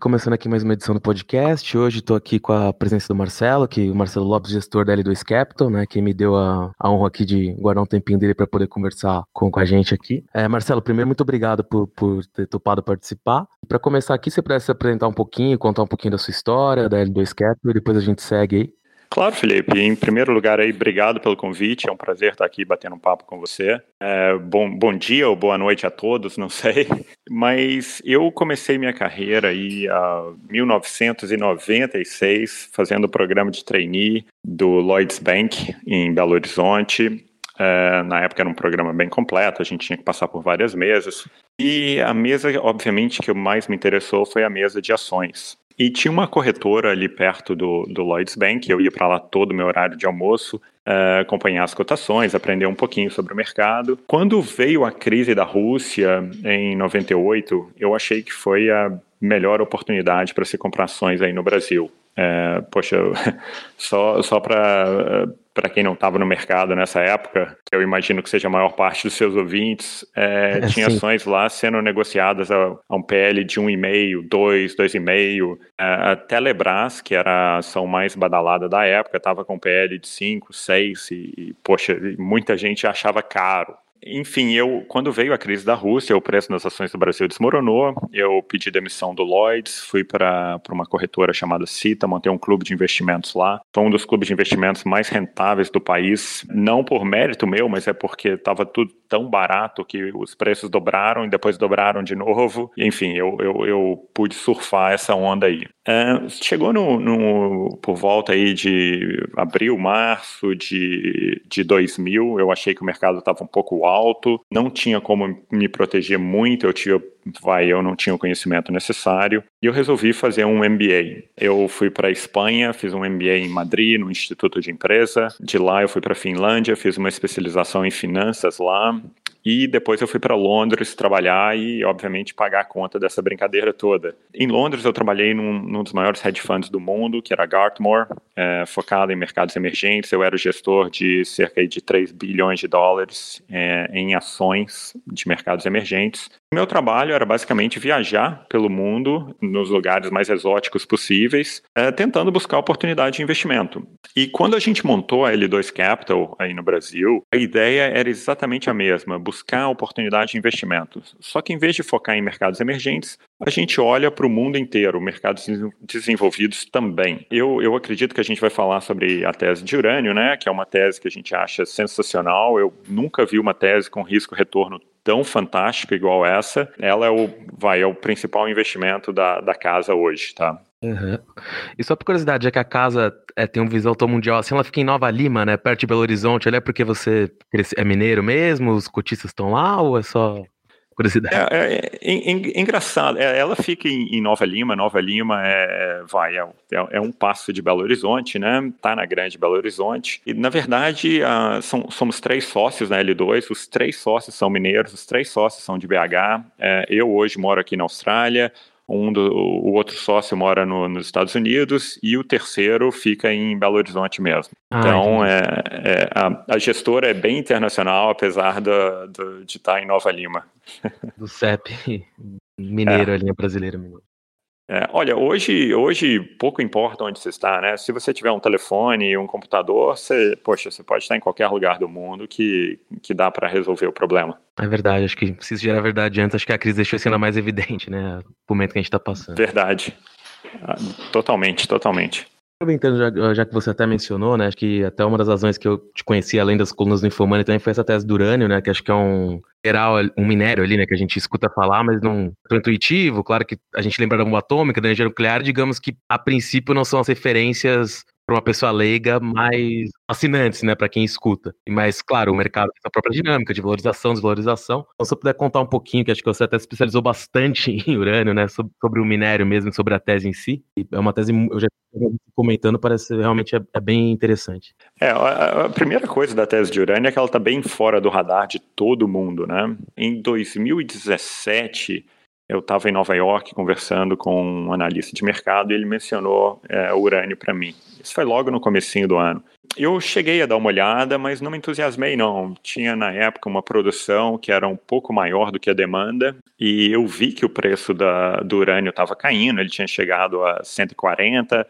Começando aqui mais uma edição do podcast. Hoje estou aqui com a presença do Marcelo, que o Marcelo Lopes, gestor da L2 Capital, né, que me deu a, a honra aqui de guardar um tempinho dele para poder conversar com, com a gente aqui. É, Marcelo, primeiro muito obrigado por, por ter topado participar. Para começar aqui, você pudesse apresentar um pouquinho, contar um pouquinho da sua história, da L2 Capital, e depois a gente segue aí. Claro, Felipe. Em primeiro lugar, aí, obrigado pelo convite. É um prazer estar aqui batendo um papo com você. É, bom, bom dia ou boa noite a todos, não sei. Mas eu comecei minha carreira aí em 1996, fazendo o programa de trainee do Lloyds Bank em Belo Horizonte. É, na época era um programa bem completo, a gente tinha que passar por várias mesas. E a mesa, obviamente, que mais me interessou foi a mesa de ações. E tinha uma corretora ali perto do, do Lloyds Bank, eu ia para lá todo o meu horário de almoço, uh, acompanhar as cotações, aprender um pouquinho sobre o mercado. Quando veio a crise da Rússia em 98, eu achei que foi a melhor oportunidade para se comprar ações aí no Brasil. É, poxa, só, só para quem não estava no mercado nessa época, que eu imagino que seja a maior parte dos seus ouvintes, é, é, tinha sim. ações lá sendo negociadas a, a um PL de 1,5, 2, 2,5. A Telebrás, que era a ação mais badalada da época, estava com PL de 5, 6 e, e, poxa, muita gente achava caro. Enfim, eu quando veio a crise da Rússia, o preço das ações do Brasil desmoronou. Eu pedi demissão do Lloyds, fui para uma corretora chamada Cita, montei um clube de investimentos lá. Foi um dos clubes de investimentos mais rentáveis do país, não por mérito meu, mas é porque estava tudo tão barato que os preços dobraram e depois dobraram de novo. Enfim, eu, eu, eu pude surfar essa onda aí. Chegou no, no, por volta aí de abril, março de, de 2000, eu achei que o mercado estava um pouco alto, não tinha como me proteger muito, eu tinha vai, eu não tinha o conhecimento necessário e eu resolvi fazer um MBA. Eu fui para a Espanha, fiz um MBA em Madrid, no Instituto de Empresa. De lá eu fui para a Finlândia, fiz uma especialização em finanças lá. E depois eu fui para Londres trabalhar e, obviamente, pagar a conta dessa brincadeira toda. Em Londres eu trabalhei num, num dos maiores hedge funds do mundo, que era Gartmore, é, focado em mercados emergentes. Eu era o gestor de cerca de 3 bilhões de dólares é, em ações de mercados emergentes. Meu trabalho era basicamente viajar pelo mundo, nos lugares mais exóticos possíveis, é, tentando buscar oportunidade de investimento. E quando a gente montou a L2 Capital aí no Brasil, a ideia era exatamente a mesma, buscar oportunidade de investimento. Só que em vez de focar em mercados emergentes, a gente olha para o mundo inteiro, mercados desenvolvidos também. Eu, eu acredito que a gente vai falar sobre a tese de urânio, né, que é uma tese que a gente acha sensacional. Eu nunca vi uma tese com risco-retorno tão fantástica igual essa, ela é o, vai, é o principal investimento da, da casa hoje, tá? Uhum. E só por curiosidade, é que a casa é, tem um visão tão mundial assim, ela fica em Nova Lima, né? Perto de Belo Horizonte, é porque você é mineiro mesmo, os cotistas estão lá, ou é só curiosidade. É, é, é, engraçado. É, ela fica em, Nova Lima. Nova Lima é, vai, é, é, um passo de Belo Horizonte, né? Tá na grande Belo Horizonte. E, na verdade, uh, são, somos três sócios na L2. Os três sócios são mineiros, os três sócios são de BH. Eu hoje moro aqui na Austrália um do, o outro sócio mora no, nos Estados Unidos e o terceiro fica em Belo Horizonte mesmo. Ah, então, é, é, a, a, gestora é bem internacional, apesar do, de estar em Nova Lima. Do CEP mineiro, é. a linha brasileira mineira. É, olha, hoje, hoje pouco importa onde você está, né? Se você tiver um telefone e um computador, você, poxa, você pode estar em qualquer lugar do mundo que, que dá para resolver o problema. É verdade, acho que se isso era verdade antes, acho que a crise deixou isso ainda mais evidente, né? O momento que a gente está passando. Verdade. Ah, totalmente, totalmente. Aproveitando, já, já, que você até mencionou, né? Acho que até uma das razões que eu te conheci, além das colunas do Infomani, também foi essa tese do urânio, né? Que acho que é um geral, um minério ali, né? Que a gente escuta falar, mas não tão intuitivo. Claro que a gente lembra da bomba atômica, da energia nuclear, digamos que a princípio não são as referências para uma pessoa leiga mais fascinantes, né, para quem escuta. Mas, claro, o mercado tem a própria dinâmica de valorização, desvalorização. Então, se eu puder contar um pouquinho, que acho que você até se especializou bastante em urânio, né, sobre, sobre o minério mesmo, sobre a tese em si. E é uma tese, eu já comentando, parece realmente é, é bem interessante. É, a, a, primeira coisa da tese de urânio é que ela está bem fora do radar de todo mundo, né? Em 2017 eu estava em Nova York conversando com um analista de mercado e ele mencionou é, o urânio para mim. Isso foi logo no comecinho do ano. eu cheguei a dar uma olhada, mas não me entusiasmei, não. Tinha na época uma produção que era um pouco maior do que a demanda, e eu vi que o preço da, do urânio estava caindo, ele tinha chegado a 140,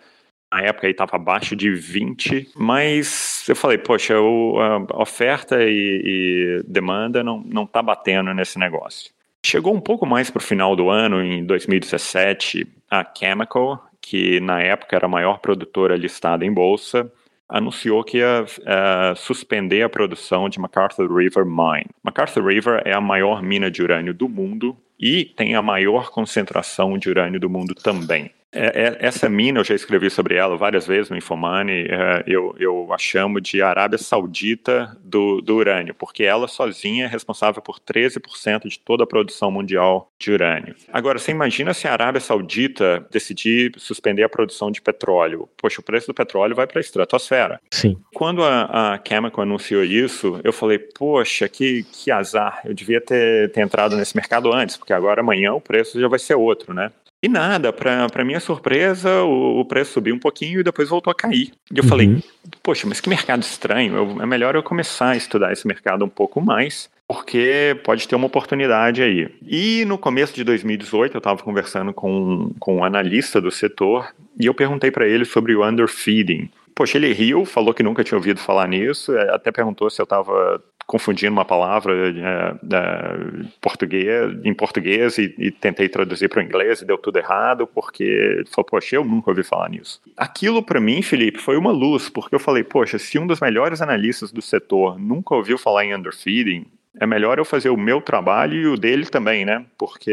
na época ele estava abaixo de 20, mas eu falei, poxa, o, a oferta e, e demanda não, não tá batendo nesse negócio. Chegou um pouco mais para o final do ano, em 2017, a Chemical, que na época era a maior produtora listada em bolsa, anunciou que ia uh, suspender a produção de MacArthur River Mine. MacArthur River é a maior mina de urânio do mundo e tem a maior concentração de urânio do mundo também. É, é, essa mina, eu já escrevi sobre ela várias vezes no Infomani, é, eu, eu a chamo de Arábia Saudita do, do urânio, porque ela sozinha é responsável por 13% de toda a produção mundial de urânio. Agora, você imagina se a Arábia Saudita decidir suspender a produção de petróleo. Poxa, o preço do petróleo vai para a estratosfera. Sim. Quando a, a Chemical anunciou isso, eu falei, poxa, que, que azar, eu devia ter, ter entrado nesse mercado antes, porque agora amanhã o preço já vai ser outro, né? E nada, para minha surpresa, o, o, preço subiu um pouquinho e depois voltou a cair. E eu uhum. falei, poxa, mas que mercado estranho, eu, é melhor eu começar a estudar esse mercado um pouco mais, porque pode ter uma oportunidade aí. E no começo de 2018, eu estava conversando com, com um analista do setor e eu perguntei para ele sobre o underfeeding. Poxa, ele riu, falou que nunca tinha ouvido falar nisso, até perguntou se eu estava confundindo uma palavra é, é, português, em português e, e tentei traduzir para o inglês e deu tudo errado, porque ele falou, poxa, eu nunca ouvi falar nisso. Aquilo para mim, Felipe, foi uma luz, porque eu falei, poxa, se um dos melhores analistas do setor nunca ouviu falar em underfeeding, é melhor eu fazer o meu trabalho e o dele também, né? Porque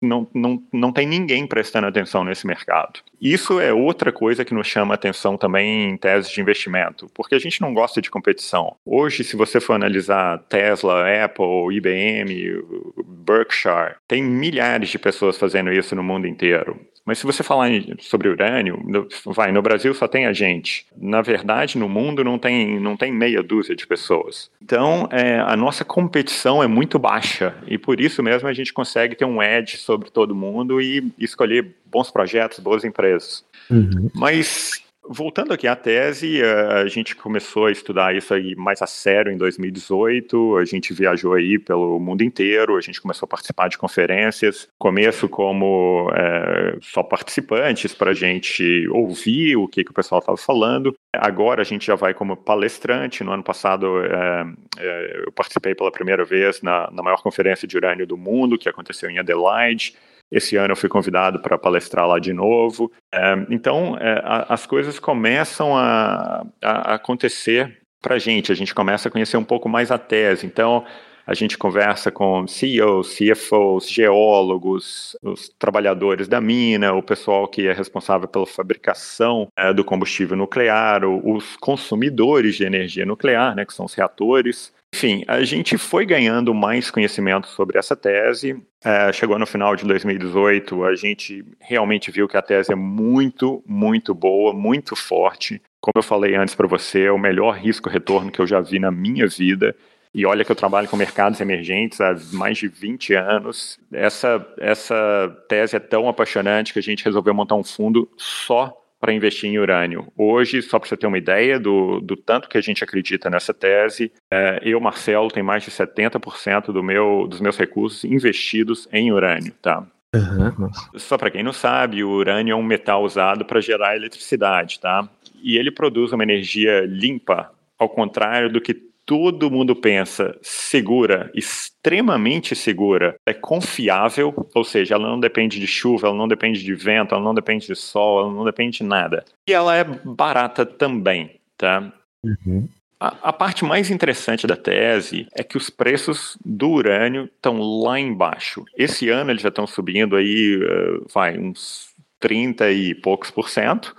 não, não, não tem ninguém prestando atenção nesse mercado. Isso é outra coisa que nos chama atenção também em teses de investimento, porque a gente não gosta de competição. Hoje, se você for analisar Tesla, Apple, IBM, Berkshire, tem milhares de pessoas fazendo isso no mundo inteiro. Mas se você falar sobre urânio, vai, no Brasil só tem a gente. Na verdade, no mundo não tem, não tem meia dúzia de pessoas. Então, é, a nossa competição é muito baixa e por isso mesmo a gente consegue ter um edge sobre todo mundo e escolher bons projetos, boas empresas. Uhum. Mas Voltando aqui à tese, a gente começou a estudar isso aí mais a sério em 2018. A gente viajou aí pelo mundo inteiro, a gente começou a participar de conferências. Começo como é, só participantes para a gente ouvir o que, que o pessoal estava falando. Agora a gente já vai como palestrante. No ano passado é, é, eu participei pela primeira vez na, na maior conferência de urânio do mundo, que aconteceu em Adelaide. Esse ano eu fui convidado para palestrar lá de novo. É, então, é, a, as coisas começam a, a acontecer para a gente. A gente começa a conhecer um pouco mais a tese. Então, a gente conversa com CEOs, CFOs, geólogos, os trabalhadores da mina, o pessoal que é responsável pela fabricação é, do combustível nuclear, os consumidores de energia nuclear, né, que são os reatores. Enfim, a gente foi ganhando mais conhecimento sobre essa tese. É, chegou no final de 2018, a gente realmente viu que a tese é muito, muito boa, muito forte. Como eu falei antes para você, é o melhor risco-retorno que eu já vi na minha vida. E olha que eu trabalho com mercados emergentes há mais de 20 anos. Essa, essa tese é tão apaixonante que a gente resolveu montar um fundo só para investir em urânio. Hoje, só para você ter uma ideia do, do tanto que a gente acredita nessa tese, é, eu, Marcelo, tenho mais de 70% do meu, dos meus recursos investidos em urânio, tá? Uhum, Só para quem não sabe, o urânio é um metal usado para gerar eletricidade, tá? E ele produz uma energia limpa, ao contrário do que todo mundo pensa segura, extremamente segura, é confiável, ou seja, ela não depende de chuva, ela não depende de vento, ela não depende de sol, ela não depende de nada. E ela é barata também, tá? Uhum. A, a, parte mais interessante da tese é que os preços do urânio estão lá embaixo. Esse ano eles já estão subindo aí, uh, vai, uns 30 e poucos por cento.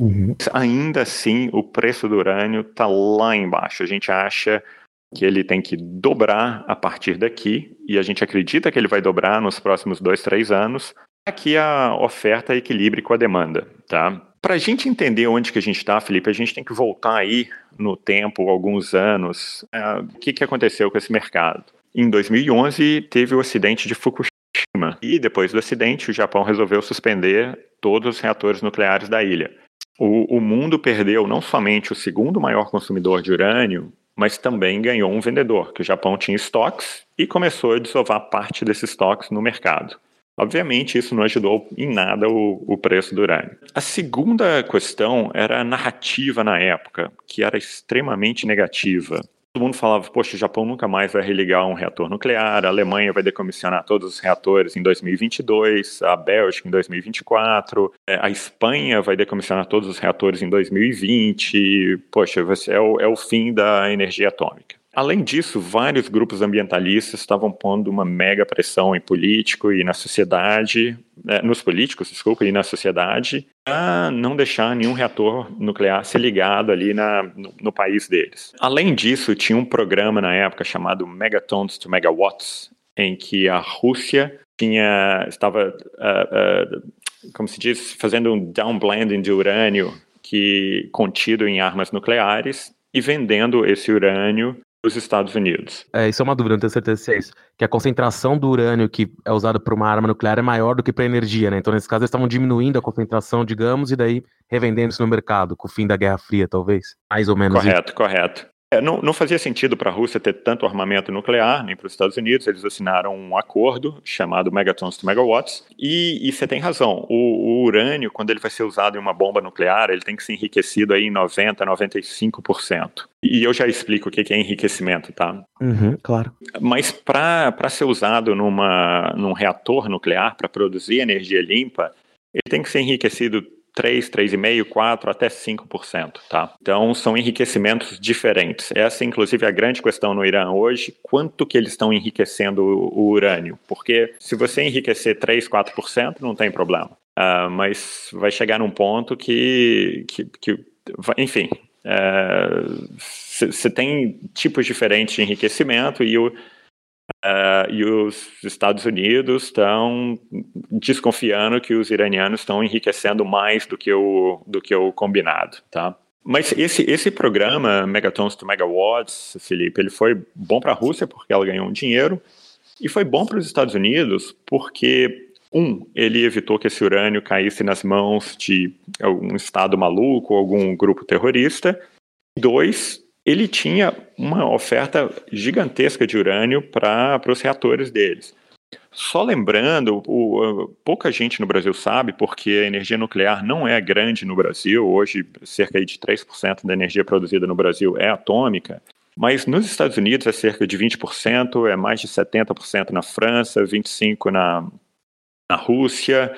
Uhum. Ainda assim, o preço do urânio está lá embaixo. A gente acha que ele tem que dobrar a partir daqui, e a gente acredita que ele vai dobrar nos próximos dois, três anos, que a oferta equilibre com a demanda. Tá? Para a gente entender onde que a gente está, Felipe, a gente tem que voltar aí no tempo, alguns anos. Uh, o que, que aconteceu com esse mercado? Em 2011, teve o acidente de Fukushima. E depois do acidente, o Japão resolveu suspender todos os reatores nucleares da ilha. O, o mundo perdeu não somente o segundo maior consumidor de urânio, mas também ganhou um vendedor, que o Japão tinha estoques e começou a desovar parte desses estoques no mercado. Obviamente, isso não ajudou em nada o, o, preço do urânio. A segunda questão era a narrativa na época, que era extremamente negativa. Todo mundo falava, poxa, o Japão nunca mais vai religar um reator nuclear, a Alemanha vai decomissionar todos os reatores em 2022, a Bélgica em 2024, é, a Espanha vai decomissionar todos os reatores em 2020, poxa, é o, é o fim da energia atômica. Além disso, vários grupos ambientalistas estavam pondo uma mega pressão em político e na sociedade, né, nos políticos, desculpa, e na sociedade, para não deixar nenhum reator nuclear ser ligado ali na, no, no, país deles. Além disso, tinha um programa na época chamado Megatons to Megawatts, em que a Rússia tinha, estava, uh, uh, como se diz, fazendo um downblending de urânio que contido em armas nucleares e vendendo esse urânio dos Estados Unidos. É, isso é uma dúvida, não tenho certeza se é isso. Que a concentração do urânio que é usado para uma arma nuclear é maior do que para energia, né? Então, nesse caso, eles estavam diminuindo a concentração, digamos, e daí revendendo isso no mercado, com o fim da Guerra Fria, talvez. Mais ou menos. Correto, isso. correto. É, não, não, fazia sentido para a Rússia ter tanto armamento nuclear, nem para os Estados Unidos. Eles assinaram um acordo chamado Megatons to Megawatts. E, e você tem razão, o, o, urânio, quando ele vai ser usado em uma bomba nuclear, ele tem que ser enriquecido aí em 90%, 95%. E eu já explico o que é enriquecimento, tá? Uhum, claro. Mas para ser usado numa, num reator nuclear, para produzir energia limpa, ele tem que ser enriquecido 3, 3,5, 4, até 5%, tá? Então são enriquecimentos diferentes. Essa inclusive é a grande questão no Irã hoje, quanto que eles estão enriquecendo o, o urânio? Porque se você enriquecer 3, 4%, não tem problema. Uh, mas vai chegar num ponto que, que, que enfim, você uh, tem tipos diferentes de enriquecimento e o Uh, e os Estados Unidos estão desconfiando que os iranianos estão enriquecendo mais do que o, do que o combinado, tá? Mas esse, esse programa, Megatons to Megawatts, Felipe, ele foi bom para a Rússia porque ela ganhou um dinheiro e foi bom para os Estados Unidos porque, um, ele evitou que esse urânio caísse nas mãos de algum Estado maluco, algum grupo terrorista. Dois, ele tinha uma oferta gigantesca de urânio para os reatores deles. Só lembrando, o, pouca gente no Brasil sabe, porque a energia nuclear não é grande no Brasil, hoje cerca de 3% da energia produzida no Brasil é atômica, mas nos Estados Unidos é cerca de 20%, é mais de 70% na França, 25% na, na Rússia,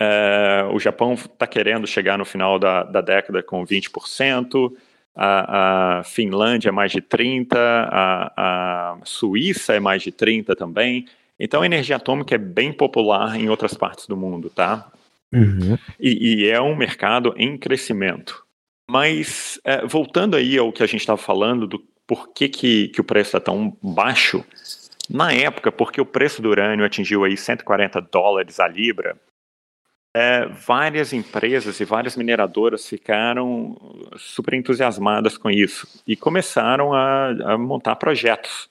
é, o Japão está querendo chegar no final da, da década com 20%, a, a Finlândia é mais de 30, a, a Suíça é mais de 30 também. Então a energia atômica é bem popular em outras partes do mundo, tá? Uhum. E, e, é um mercado em crescimento. Mas é, voltando aí ao que a gente estava falando do por que, que, que o preço está tão baixo, na época, porque o preço do urânio atingiu aí 140 dólares a libra, é, várias empresas e várias mineradoras ficaram super entusiasmadas com isso e começaram a, a montar projetos.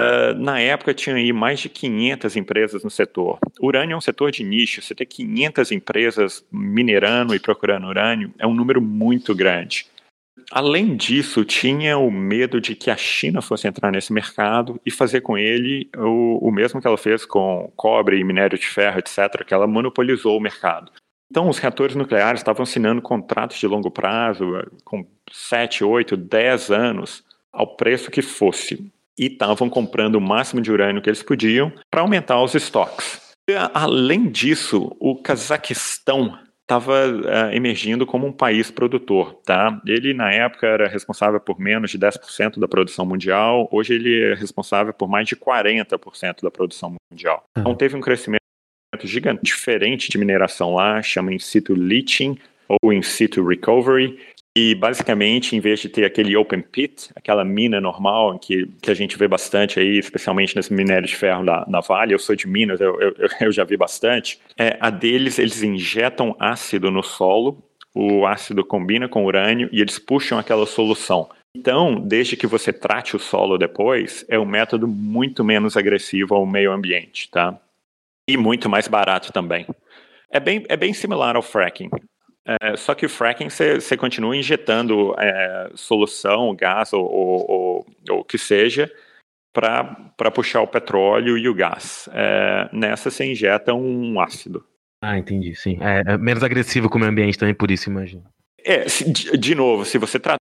Uh, na época tinha aí mais de 500 empresas no setor. Urânio é um setor de nicho, você ter 500 empresas minerando e procurando urânio é um número muito grande. Além disso, tinha o medo de que a China fosse entrar nesse mercado e fazer com ele o, o mesmo que ela fez com cobre e minério de ferro, etc., que ela monopolizou o mercado. Então, os reatores nucleares estavam assinando contratos de longo prazo, com 7, 8, 10 anos, ao preço que fosse. E estavam comprando o máximo de urânio que eles podiam para aumentar os estoques. Além disso, o Cazaquistão estava uh, eh, emergindo como um país produtor. Tá? Ele, na época, era responsável por menos de 10% da produção mundial, hoje ele é responsável por mais de 40% da produção mundial. Uhum. Então teve um crescimento gigante, diferente de mineração lá, chama in situ leaching ou in situ recovery, e basicamente, em vez de ter aquele open pit, aquela mina normal que, que a gente vê bastante aí, especialmente nesse minério de ferro da, da Vale, eu sou de Minas, eu, eu, eu já vi bastante, é, a deles eles injetam ácido no solo, o ácido combina com urânio e eles puxam aquela solução. Então, desde que você trate o solo depois, é um método muito menos agressivo ao meio ambiente, tá? E muito mais barato também. É bem, é bem similar ao fracking. É, só que o fracking você continua injetando é, solução, gás ou, ou, ou o que seja para puxar o petróleo e o gás. É, nessa você injeta um ácido. Ah, entendi, sim. É, é menos agressivo com o meio ambiente também, por isso, imagino. É, de, de novo, se você trata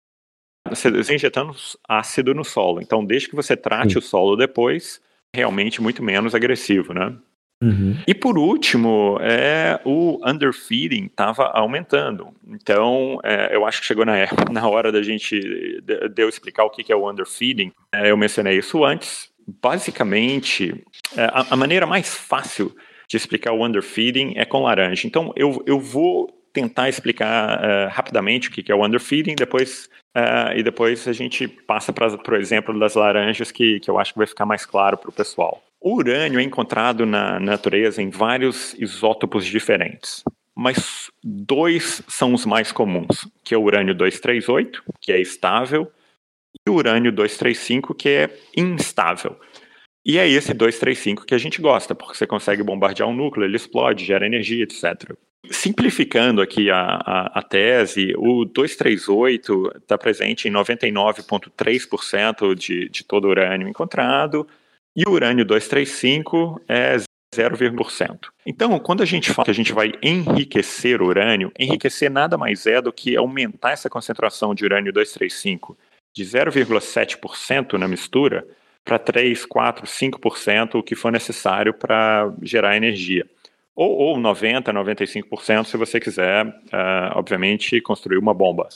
você está injetando ácido no solo. Então, desde que você trate Sim. o solo depois, realmente muito menos agressivo, né? Uhum. E por último, é, o underfeeding estava aumentando. Então, é, eu acho que chegou na, na hora da gente de, de eu explicar o que, que é o underfeeding. É, eu mencionei isso antes. Basicamente, é, a, a, maneira mais fácil de explicar o underfeeding é com laranja. Então, eu, eu vou tentar explicar uh, rapidamente o que, que é o underfeeding, depois Uh, e depois a gente passa para o exemplo das laranjas, que, que eu acho que vai ficar mais claro para o pessoal. O urânio é encontrado na natureza em vários isótopos diferentes, mas dois são os mais comuns, que é o urânio 238, que é estável, e o urânio 235, que é instável. E é esse 235 que a gente gosta, porque você consegue bombardear um núcleo, ele explode, gera energia, etc. Simplificando aqui a, a, a tese, o 238 está presente em 99,3% de, de todo o urânio encontrado, e urânio 235 é 0,1%. Então, quando a gente fala que a gente vai enriquecer o urânio, enriquecer nada mais é do que aumentar essa concentração de urânio 235 de 0,7% na mistura para 3, 4, 5%, o que for necessário para gerar energia ou, ou 90%, 95% se você quiser, uh, obviamente, construir uma bomba.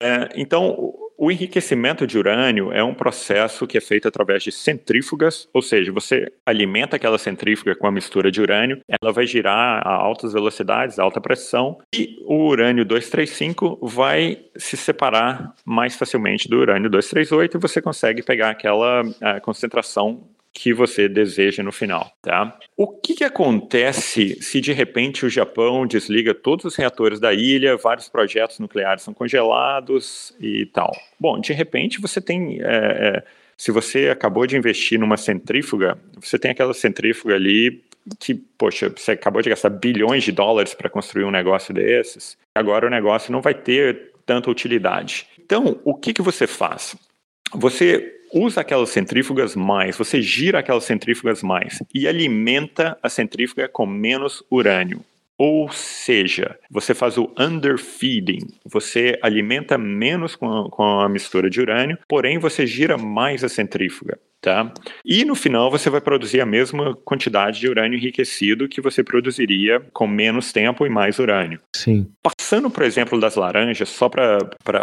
É, então, o enriquecimento de urânio é um processo que é feito através de centrífugas, ou seja, você alimenta aquela centrífuga com a mistura de urânio, ela vai girar a altas velocidades, alta pressão, e o urânio 235 vai se separar mais facilmente do urânio 238 e você consegue pegar aquela uh, concentração que você deseja no final, tá? O que, que acontece se de repente o Japão desliga todos os reatores da ilha, vários projetos nucleares são congelados e tal? Bom, de repente você tem, é, é, se você acabou de investir numa centrífuga, você tem aquela centrífuga ali que, poxa, você acabou de gastar bilhões de dólares para construir um negócio desses, agora o negócio não vai ter tanta utilidade. Então, o que, que você faz? Você usa aquelas centrífugas mais, você gira aquelas centrífugas mais e alimenta a centrífuga com menos urânio. Ou seja, você faz o underfeeding, você alimenta menos com a, com a mistura de urânio, porém você gira mais a centrífuga. Tá? E no final você vai produzir a mesma quantidade de urânio enriquecido que você produziria com menos tempo e mais urânio. Sim. Passando, por exemplo, das laranjas, só para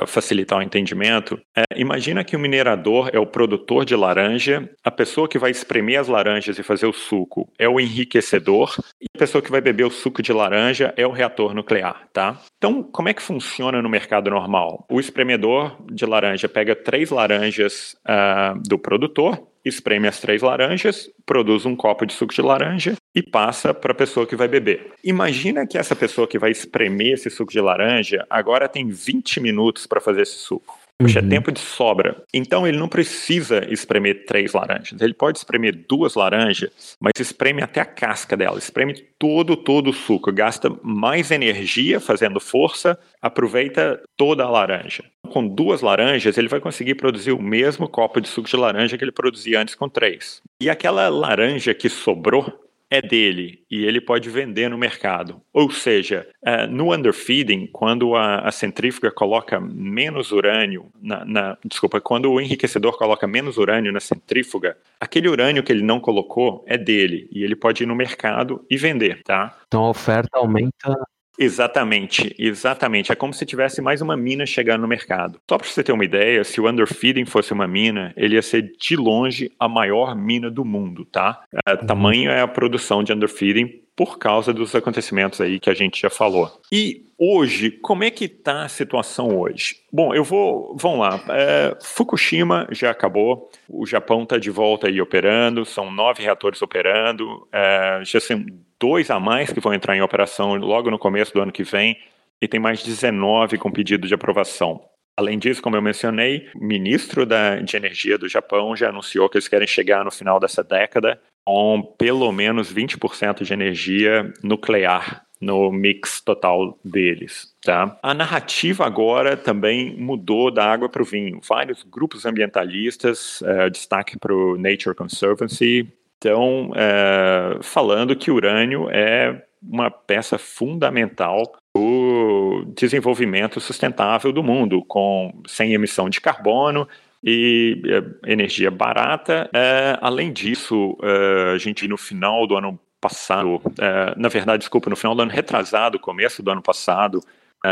facilitar o entendimento, é, imagina que o minerador é o produtor de laranja, a pessoa que vai espremer as laranjas e fazer o suco é o enriquecedor, e a pessoa que vai beber o suco de laranja é o reator nuclear, tá? Então, como é que funciona no mercado normal? O espremedor de laranja pega três laranjas uh, do produtor, espreme as três laranjas, produz um copo de suco de laranja e passa para a pessoa que vai beber. Imagina que essa pessoa que vai espremer esse suco de laranja agora tem 20 minutos para fazer esse suco. Puxa, é uhum. é tempo de sobra. Então ele não precisa espremer três laranjas. Ele pode espremer duas laranjas, mas espreme até a casca dela. Espreme todo, todo o suco. Gasta mais energia fazendo força, aproveita toda a laranja. Com duas laranjas, ele vai conseguir produzir o mesmo copo de suco de laranja que ele produzia antes com três. E aquela laranja que sobrou, é dele e ele pode vender no mercado. Ou seja, uh, no underfeeding, quando a, a, centrífuga coloca menos urânio, na, na, desculpa, quando o enriquecedor coloca menos urânio na centrífuga, aquele urânio que ele não colocou é dele e ele pode ir no mercado e vender, tá? Então a oferta aumenta Exatamente, exatamente. É como se tivesse mais uma mina chegando no mercado. Só para você ter uma ideia, se o underfeeding fosse uma mina, ele ia ser de longe a maior mina do mundo, tá? É, uhum. Tamanho é a produção de underfeeding por causa dos acontecimentos aí que a gente já falou. E hoje, como é que está a situação hoje? Bom, eu vou, vamos lá. É, Fukushima já acabou, o Japão está de volta aí operando, são nove reatores operando, é, já são dois a mais que vão entrar em operação logo no começo do ano que vem, e tem mais 19 com pedido de aprovação. Além disso, como eu mencionei, o ministro da, de Energia do Japão já anunciou que eles querem chegar no final dessa década com pelo menos 20% de energia nuclear no mix total deles. Tá? A narrativa agora também mudou da água para o vinho. Vários grupos ambientalistas, é, destaque para o Nature Conservancy, estão é, falando que o urânio é uma peça fundamental do desenvolvimento sustentável do mundo, com sem emissão de carbono e é, energia barata. É, além disso, é, a gente no final do ano passado, é, na verdade, desculpa, no final do ano retrasado, começo do ano passado,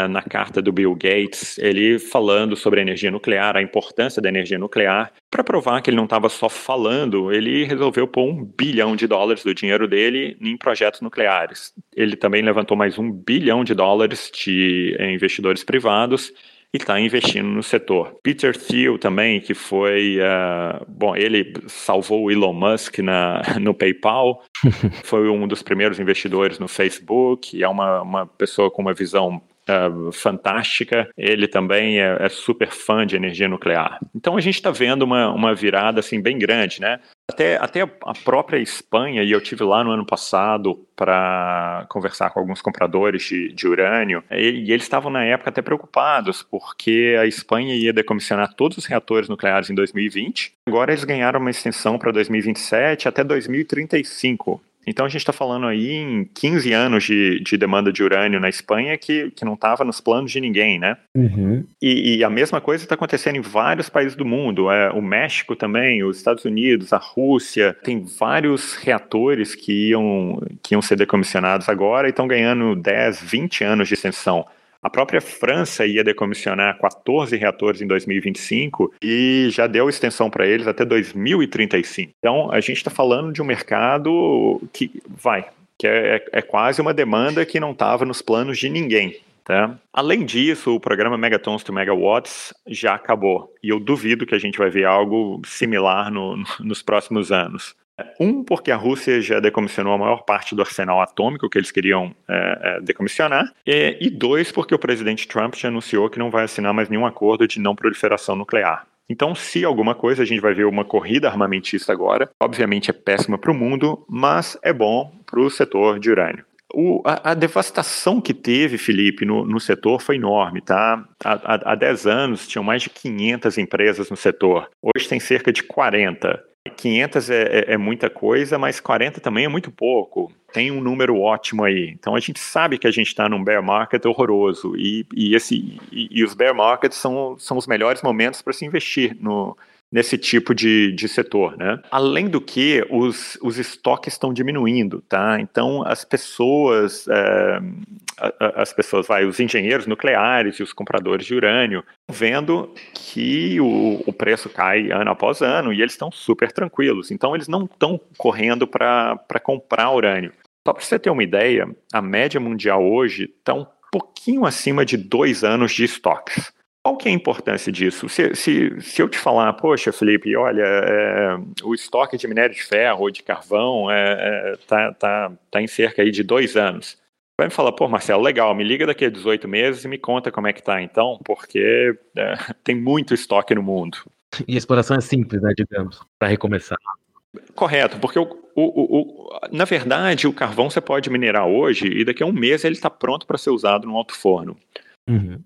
na carta do Bill Gates, ele falando sobre a energia nuclear, a importância da energia nuclear. Para provar que ele não estava só falando, ele resolveu pôr um bilhão de dólares do dinheiro dele em projetos nucleares. Ele também levantou mais um bilhão de dólares de investidores privados e está investindo no setor. Peter Thiel também, que foi, uh, bom, ele salvou o Elon Musk na, no PayPal, foi um dos primeiros investidores no Facebook, é uma, uma pessoa com uma visão Uh, fantástica. Ele também é, é, super fã de energia nuclear. Então a gente está vendo uma, uma virada assim bem grande, né? Até, até a própria Espanha, e eu tive lá no ano passado para conversar com alguns compradores de, de urânio, e, e eles estavam na época até preocupados, porque a Espanha ia decomissionar todos os reatores nucleares em 2020. Agora eles ganharam uma extensão para 2027 até 2035. Então a gente está falando aí em 15 anos de, de, demanda de urânio na Espanha que, que não estava nos planos de ninguém, né? Uhum. E, e, a mesma coisa está acontecendo em vários países do mundo. É, o México também, os Estados Unidos, a Rússia, tem vários reatores que iam, que iam ser decomissionados agora e estão ganhando 10, 20 anos de extensão. A própria França ia decomissionar 14 reatores em 2025 e já deu extensão para eles até 2035. Então, a gente está falando de um mercado que vai, que é, é, é quase uma demanda que não estava nos planos de ninguém. Tá? Além disso, o programa Megatons to Megawatts já acabou. E eu duvido que a gente vai ver algo similar no, no, nos próximos anos. Um, porque a Rússia já decomissionou a maior parte do arsenal atômico que eles queriam é, é, decomissionar. E, e dois, porque o presidente Trump já anunciou que não vai assinar mais nenhum acordo de não proliferação nuclear. Então, se alguma coisa, a gente vai ver uma corrida armamentista agora. Obviamente é péssima para o mundo, mas é bom para o setor de urânio. O, a, a, devastação que teve, Felipe, no, no setor foi enorme, tá? Há, há, há 10 anos tinham mais de 500 empresas no setor. Hoje tem cerca de 40. 500 é, é, é, muita coisa, mas 40 também é muito pouco. Tem um número ótimo aí. Então a gente sabe que a gente está num bear market horroroso e, e esse, e, e, os bear markets são, são os melhores momentos para se investir no, nesse tipo de, de setor, né? Além do que, os, os estoques estão diminuindo, tá? Então, as pessoas, é, as pessoas, vai, os engenheiros nucleares e os compradores de urânio, vendo que o, o preço cai ano após ano e eles estão super tranquilos. Então, eles não estão correndo para comprar urânio. Só para você ter uma ideia, a média mundial hoje está um pouquinho acima de dois anos de estoques. Qual que é a importância disso? Se, se, se eu te falar, poxa, Felipe, olha, é, o estoque de minério de ferro ou de carvão está é, é, tá, tá, tá em cerca aí de dois anos. Vai me falar, pô, Marcelo, legal, me liga daqui a 18 meses e me conta como é que tá então, porque é, tem muito estoque no mundo. E a exploração é simples, né, digamos, para recomeçar. Correto, porque o, o, o, na verdade o carvão você pode minerar hoje e daqui a um mês ele está pronto para ser usado no alto forno. Uhum.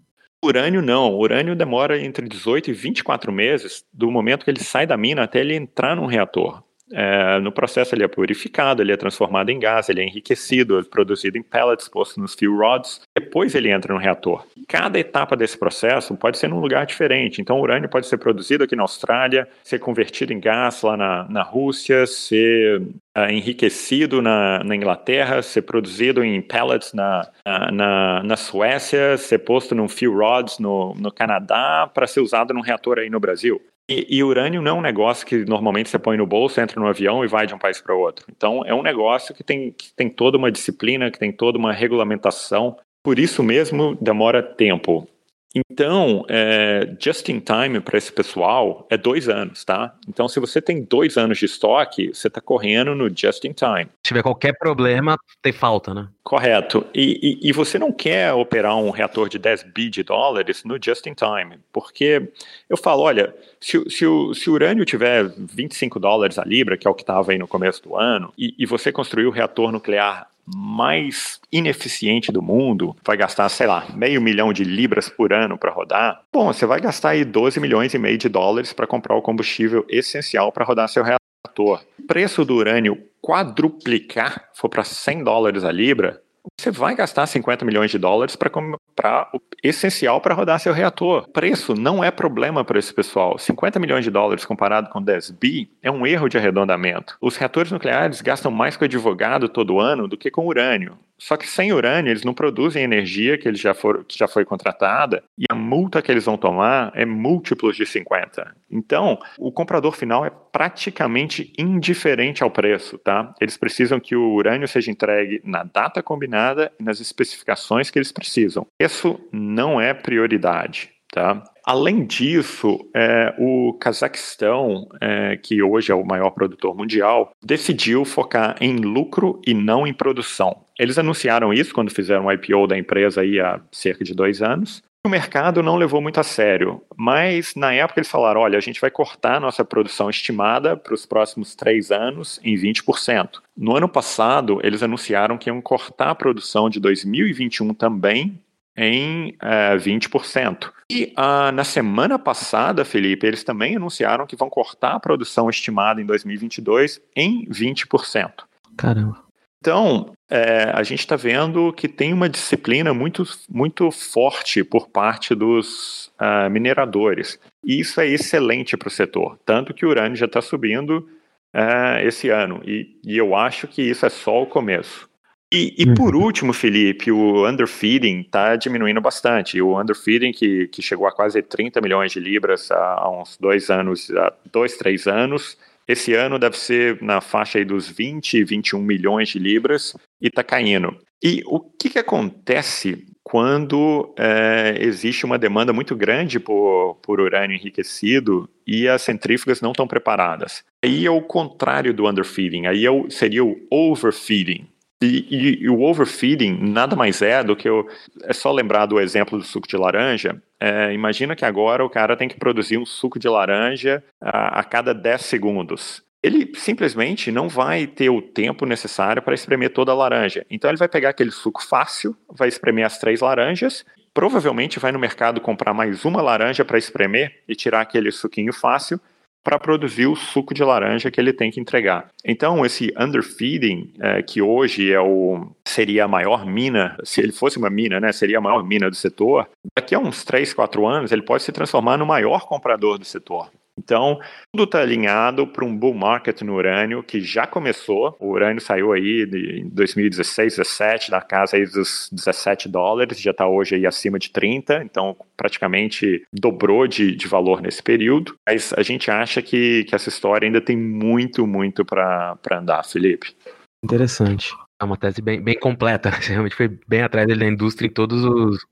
Urânio não. O urânio demora entre 18 e 24 meses do momento que ele sai da mina até ele entrar num reator. É, no processo ele é purificado, ele é transformado em gás, ele é enriquecido, é produzido em pellets, posto nos fuel rods, depois ele entra no reator. Cada etapa desse processo pode ser num lugar diferente. Então, o urânio pode ser produzido aqui na Austrália, ser convertido em gás lá na, na Rússia, ser uh, enriquecido na, na, Inglaterra, ser produzido em pellets na, na, na Suécia, ser posto num fuel rods no, no Canadá, para ser usado num reator aí no Brasil. E, e, urânio não é um negócio que normalmente você põe no bolso, entra no avião e vai de um país para outro. Então, é um negócio que tem, que tem toda uma disciplina, que tem toda uma regulamentação. Por isso mesmo, demora tempo. Então, é, just in time para esse pessoal é dois anos, tá? Então, se você tem dois anos de estoque, você está correndo no just in time. Se tiver qualquer problema, tem falta, né? Correto. E, e, e, você não quer operar um reator de 10 bi de dólares no just in time, porque eu falo, olha, se, se, o, se o urânio tiver 25 dólares a libra, que é o que estava aí no começo do ano, e, e você construir o reator nuclear mais ineficiente do mundo vai gastar, sei lá, meio milhão de libras por ano para rodar, bom, você vai gastar aí 12 milhões e meio de dólares para comprar o combustível essencial para rodar seu reator. O preço do urânio quadruplicar, for para 100 dólares a libra, você vai gastar 50 milhões de dólares para comprar o essencial para rodar seu reator. Preço não é problema para esse pessoal. 50 milhões de dólares comparado com 10 bi é um erro de arredondamento. Os reatores nucleares gastam mais com advogado todo ano do que com urânio. Só que sem urânio, eles não produzem energia que, eles já for, que já foi contratada e a multa que eles vão tomar é múltiplos de 50. Então, o comprador final é praticamente indiferente ao preço, tá? Eles precisam que o urânio seja entregue na data combinada e nas especificações que eles precisam. Isso não é prioridade. Tá? Além disso, é, o Cazaquistão, é, que hoje é o maior produtor mundial, decidiu focar em lucro e não em produção. Eles anunciaram isso quando fizeram o IPO da empresa aí há cerca de dois anos. O mercado não levou muito a sério, mas na época eles falaram: olha, a gente vai cortar nossa produção estimada para os próximos três anos em 20%. No ano passado, eles anunciaram que iam cortar a produção de 2021 também em uh, 20%. E uh, na semana passada, Felipe, eles também anunciaram que vão cortar a produção estimada em 2022 em 20%. Caramba. Então, é, a gente está vendo que tem uma disciplina muito, muito forte por parte dos uh, mineradores. E isso é excelente para o setor. Tanto que o urânio já está subindo uh, esse ano. E, e eu acho que isso é só o começo. E, e, por uhum. último, Felipe, o underfeeding está diminuindo bastante. O underfeeding, que, que chegou a quase 30 milhões de libras há, há uns dois anos, há dois, três anos, esse ano deve ser na faixa dos 20, 21 milhões de libras e está caindo. E o que, que acontece quando é, existe uma demanda muito grande por, por urânio enriquecido e as centrífugas não estão preparadas? Aí é o contrário do underfeeding, aí é o, seria o overfeeding. E, e, e, o overfeeding nada mais é do que o, é só lembrar do exemplo do suco de laranja. É, imagina que agora o cara tem que produzir um suco de laranja a, a cada 10 segundos. Ele simplesmente não vai ter o tempo necessário para espremer toda a laranja. Então ele vai pegar aquele suco fácil, vai espremer as três laranjas, provavelmente vai no mercado comprar mais uma laranja para espremer e tirar aquele suquinho fácil para produzir o suco de laranja que ele tem que entregar. Então, esse underfeeding, é, que hoje é o, seria a maior mina, se ele fosse uma mina, né, seria a maior mina do setor, daqui a uns 3, 4 anos ele pode se transformar no maior comprador do setor. Então, tudo está alinhado para um bull market no urânio que já começou. O urânio saiu aí em 2016, 17, na casa aí dos 17 dólares, já está hoje aí acima de 30, então praticamente dobrou de, de valor nesse período. Mas a gente acha que, que essa história ainda tem muito, muito para andar, Felipe. Interessante. É uma tese bem, bem completa, realmente foi bem atrás da indústria em todas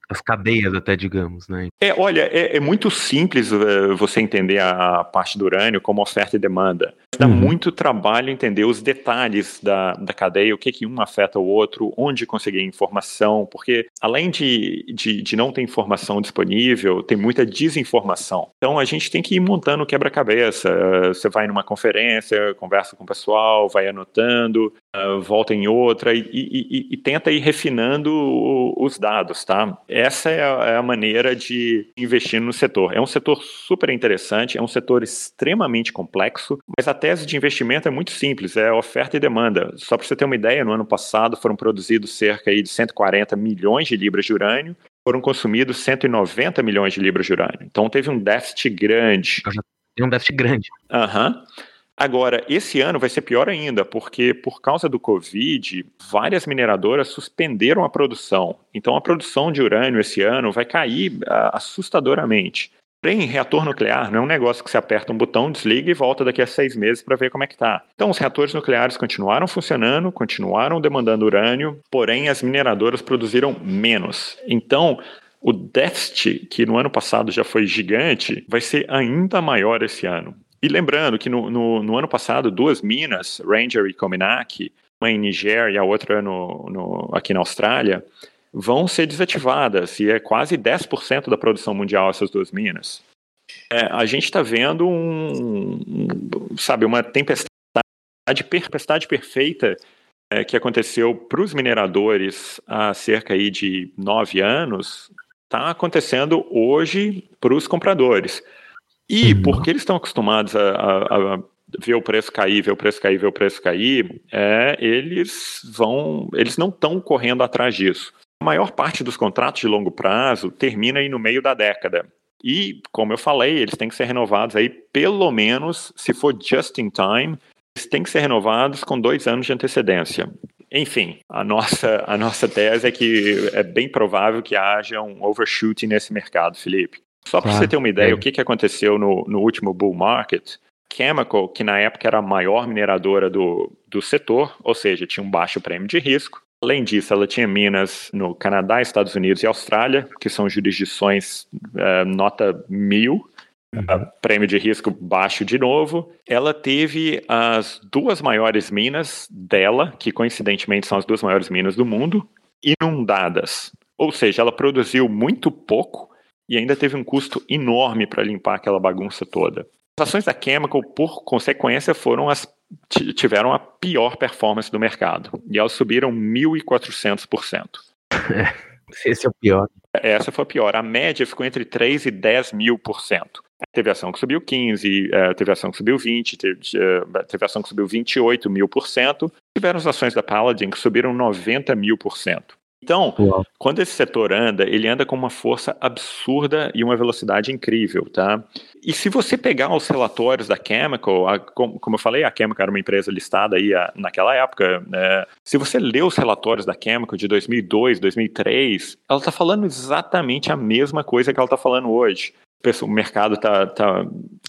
as cadeias, até digamos, né? É, olha, é, é muito simples uh, você entender a parte do urânio como oferta e demanda. Dá uhum. muito trabalho entender os detalhes da, da cadeia, o que, que um afeta o outro, onde conseguir informação, porque além de, de, de não ter informação disponível, tem muita desinformação. Então a gente tem que ir montando quebra-cabeça. Uh, você vai numa conferência, conversa com o pessoal, vai anotando, uh, volta em outra e, e, e, tenta ir refinando os dados, tá? Essa é a, é a, maneira de investir no setor. É um setor super interessante, é um setor extremamente complexo, mas a tese de investimento é muito simples, é oferta e demanda. Só para você ter uma ideia, no ano passado foram produzidos cerca aí de 140 milhões de libras de urânio, foram consumidos 190 milhões de libras de urânio. Então teve um déficit grande. Tem um déficit grande. Aham. Uhum. Agora, esse ano vai ser pior ainda, porque por causa do Covid, várias mineradoras suspenderam a produção. Então, a produção de urânio esse ano vai cair uh, assustadoramente. Porém, reator nuclear não é um negócio que você aperta um botão, desliga e volta daqui a seis meses para ver como é que está. Então, os reatores nucleares continuaram funcionando, continuaram demandando urânio, porém as mineradoras produziram menos. Então, o déficit, que no ano passado já foi gigante, vai ser ainda maior esse ano. E lembrando que no, no, no, ano passado, duas minas, Ranger e Cominac, uma em Niger e a outra no, no, aqui na Austrália, vão ser desativadas, e é quase 10% da produção mundial essas duas minas. É, a gente está vendo um, um, sabe, uma tempestade, tempestade perfeita é, que aconteceu para os mineradores há cerca aí de nove anos está acontecendo hoje para os compradores. E uhum. porque eles estão acostumados a, a, a, ver o preço cair, ver o preço cair, ver o preço cair, é, eles vão, eles não estão correndo atrás disso. A maior parte dos contratos de longo prazo termina aí no meio da década. E, como eu falei, eles têm que ser renovados aí, pelo menos, se for just in time, eles têm que ser renovados com dois anos de antecedência. Enfim, a nossa, a nossa tese é que é bem provável que haja um overshooting nesse mercado, Felipe. Só para você ter uma ideia, é. o que, que aconteceu no, no último bull market, Chemical, que na época era a maior mineradora do, do setor, ou seja, tinha um baixo prêmio de risco. Além disso, ela tinha minas no Canadá, Estados Unidos e Austrália, que são jurisdições uh, nota mil, uhum. prêmio de risco baixo de novo. Ela teve as duas maiores minas dela, que coincidentemente são as duas maiores minas do mundo, inundadas. Ou seja, ela produziu muito pouco e ainda teve um custo enorme para limpar aquela bagunça toda. As ações da Chemical, por consequência, foram as tiveram a pior performance do mercado e elas subiram 1.400%. Esse é o pior. Essa foi a pior. A média ficou entre 3 e 10 mil por cento. Teve ação que subiu 15, eh, teve ação que subiu 20, teve, eh, teve ação que subiu 28 mil por cento. Tiveram as ações da Paladin que subiram 90 mil por cento. Então, Uau. quando esse setor anda, ele anda com uma força absurda e uma velocidade incrível, tá? E se você pegar os relatórios da Chemical, a, como, como, eu falei, a Chemical era uma empresa listada aí a, naquela época, né? se você lê os relatórios da Chemical de 2002, 2003, ela está falando exatamente a mesma coisa que ela está falando hoje o mercado está tá,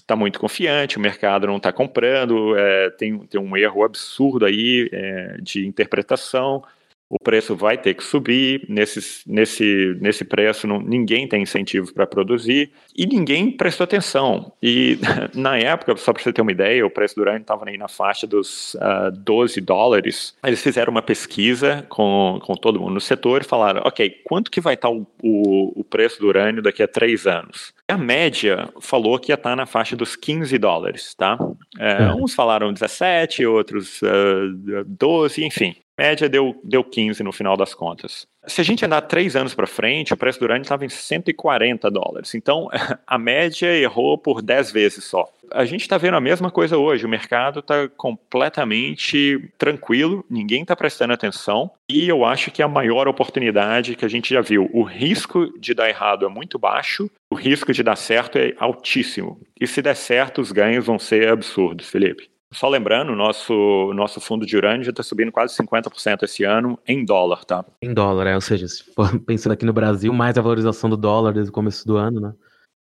tá muito confiante, o mercado não está comprando, é, tem, tem um erro absurdo aí é, de interpretação o preço vai ter que subir, nesse, nesse, nesse preço não, ninguém tem incentivo para produzir e ninguém prestou atenção. E na época, só para você ter uma ideia, o preço do urânio estava aí na faixa dos uh, ah, 12 dólares. Eles fizeram uma pesquisa com, com todo mundo no setor e falaram, ok, quanto que vai estar tá o, o, o preço do urânio daqui a três anos? A média falou que ia estar tá na faixa dos 15 dólares, tá? É, uns falaram 17, outros uh, ah, 12, enfim média deu, deu 15 no final das contas. Se a gente andar três anos para frente, o preço do urânio estava em 140 dólares. Então, a média errou por 10 vezes só. A gente está vendo a mesma coisa hoje. O mercado está completamente tranquilo, ninguém está prestando atenção. E eu acho que é a maior oportunidade que a gente já viu. O risco de dar errado é muito baixo, o risco de dar certo é altíssimo. E se der certo, os ganhos vão ser absurdos, Felipe. Só lembrando, o nosso, nosso fundo de urânio já está subindo quase 50% esse ano em dólar, tá? Em dólar, é, ou seja, se for pensando aqui no Brasil, mais a valorização do dólar desde o começo do ano, né?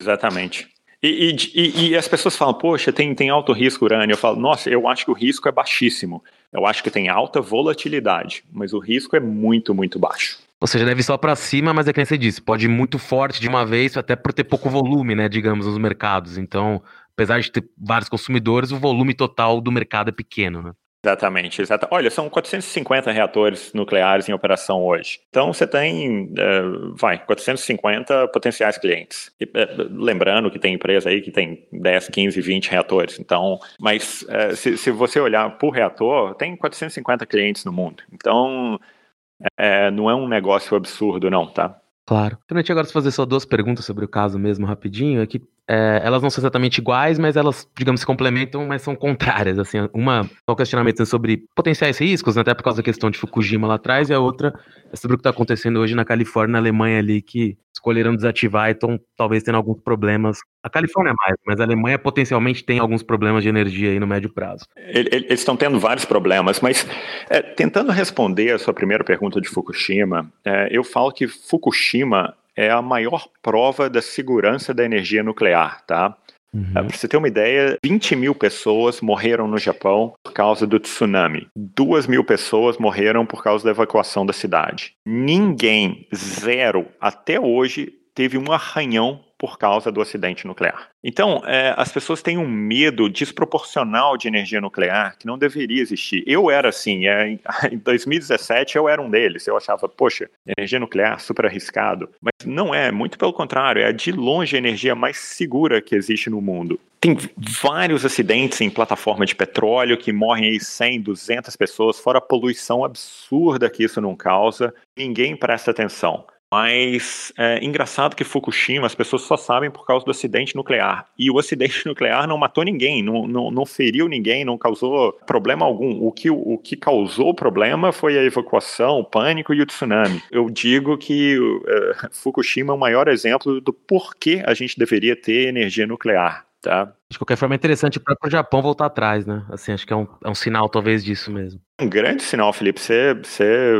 Exatamente. E, e, e, as pessoas falam, poxa, tem, tem alto risco urânio. Eu falo, nossa, eu acho que o risco é baixíssimo. Eu acho que tem alta volatilidade, mas o risco é muito, muito baixo. Ou seja, deve ir só para cima, mas é que nem você disse, pode ir muito forte de uma vez, até por ter pouco volume, né, digamos, nos mercados. Então, apesar de ter vários consumidores, o volume total do mercado é pequeno, né? Exatamente, exata. Olha, são 450 reatores nucleares em operação hoje. Então você tem, uh, vai, 450 potenciais clientes. E, uh, lembrando que tem empresa aí que tem 10, 15, 20 reatores. Então, mas uh, se, se, você olhar por reator, tem 450 clientes no mundo. Então, não é um negócio absurdo, não, tá? Claro. Permite agora fazer só duas perguntas sobre o caso mesmo, rapidinho. Aqui, é, elas não são exatamente iguais, mas elas, digamos, se complementam, mas são contrárias. Assim, uma é o questionamento sobre potenciais riscos, né, até por causa da questão de Fukushima lá atrás, e a outra é sobre o que está acontecendo hoje na Califórnia, na Alemanha ali, que escolheram desativar e estão talvez tendo alguns problemas. A Califórnia é mais, mas a Alemanha potencialmente tem alguns problemas de energia aí no médio prazo. Eles estão tendo vários problemas, mas é, tentando responder a sua primeira pergunta de Fukushima, é, eu falo que Fukushima é a maior prova da segurança da energia nuclear, tá? Uhum. Para você ter uma ideia, 20 mil pessoas morreram no Japão por causa do tsunami. 2 mil pessoas morreram por causa da evacuação da cidade. Ninguém, zero, até hoje, teve um arranhão por causa do acidente nuclear. Então, é, as pessoas têm um medo desproporcional de energia nuclear que não deveria existir. Eu era assim, é, em 2017 eu era um deles. Eu achava, poxa, energia nuclear super arriscado. Mas não é, muito pelo contrário, é de longe a energia mais segura que existe no mundo. Tem vários acidentes em plataforma de petróleo que morrem aí 100, 200 pessoas, fora a poluição absurda que isso não causa. Ninguém presta atenção. Mas é engraçado que Fukushima as pessoas só sabem por causa do acidente nuclear. E o acidente nuclear não matou ninguém, não, não, não feriu ninguém, não causou problema algum. O que, o que causou problema foi a evacuação, o pânico e o tsunami. Eu digo que uh, Fukushima é o maior exemplo do porquê a gente deveria ter energia nuclear. Tá? De qualquer forma, é interessante para o Japão voltar atrás, né? Assim, acho que é um, é um sinal, talvez, disso mesmo. Um grande sinal, Felipe. Você, você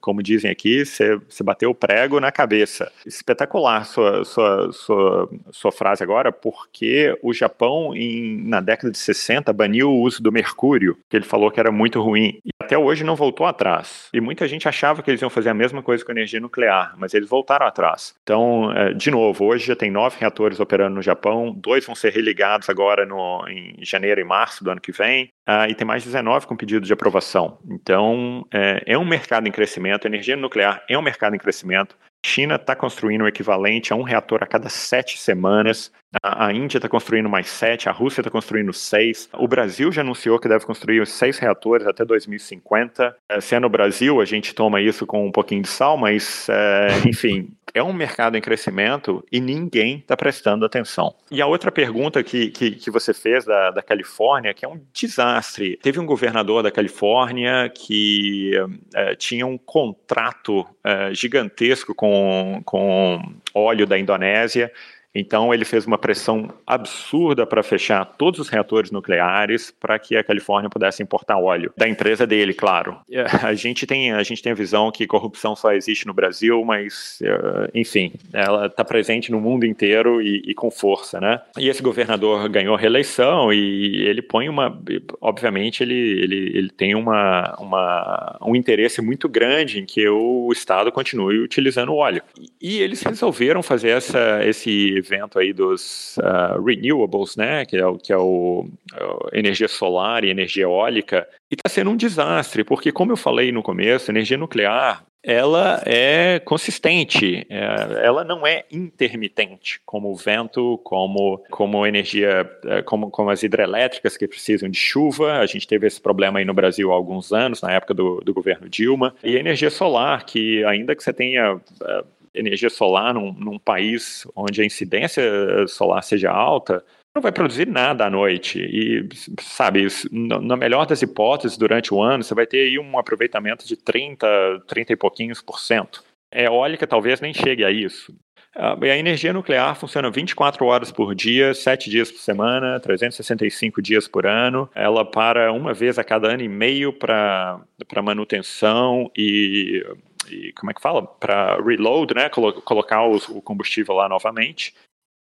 como dizem aqui, você, você bateu o prego na cabeça. Espetacular sua, sua, sua, sua frase agora, porque o Japão, em, na década de 60, baniu o uso do mercúrio, que ele falou que era muito ruim. E até hoje não voltou atrás. E muita gente achava que eles iam fazer a mesma coisa com a energia nuclear, mas eles voltaram atrás. Então, é, de novo, hoje já tem nove reatores operando no Japão, dois vão ser religados agora no, em janeiro e março do ano que vem, uh, e tem mais 19 com pedido de aprovação. Então, é, é um mercado em crescimento, energia nuclear é um mercado em crescimento. China está construindo o equivalente a um reator a cada sete semanas. A, Índia está construindo mais sete, a Rússia está construindo seis. O Brasil já anunciou que deve construir seis reatores até 2050. É, se é no Brasil, a gente toma isso com um pouquinho de sal, mas, é, enfim, é um mercado em crescimento e ninguém está prestando atenção. E a outra pergunta que, que, que você fez da, da, Califórnia, que é um desastre. Teve um governador da Califórnia que é, tinha um contrato é, gigantesco com, com óleo da Indonésia então, ele fez uma pressão absurda para fechar todos os reatores nucleares para que a Califórnia pudesse importar óleo. Da empresa dele, claro. A gente tem a, gente tem a visão que corrupção só existe no Brasil, mas, eh, enfim, ela está presente no mundo inteiro e, e, com força, né? E esse governador ganhou reeleição e ele põe uma. Obviamente, ele, ele, ele tem uma, uma, um interesse muito grande em que o Estado continue utilizando óleo. E eles resolveram fazer essa, esse evento aí dos uh, renewables, né, que é o que é o, a energia solar e energia eólica, e está sendo um desastre, porque como eu falei no começo, energia nuclear ela é consistente, é, ela não é intermitente, como o vento, como, como energia, é, como, como as hidrelétricas que precisam de chuva. A gente teve esse problema aí no Brasil há alguns anos, na época do, do governo Dilma. E a energia solar, que ainda que você tenha é, energia solar num, num país onde a incidência solar seja alta, não vai produzir nada à noite. E, sabe, na melhor das hipóteses, durante o ano, você vai ter aí um aproveitamento de 30, 30 e pouquinhos por cento. Eólica talvez nem chegue a isso. Ah, a energia nuclear funciona 24 horas por dia, 7 dias por semana, 365 dias por ano. Ela para uma vez a cada ano e meio para manutenção e e como é que fala? Para reload, né? Colo colocar os, o combustível lá novamente.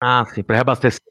Ah, sim, para reabastecer.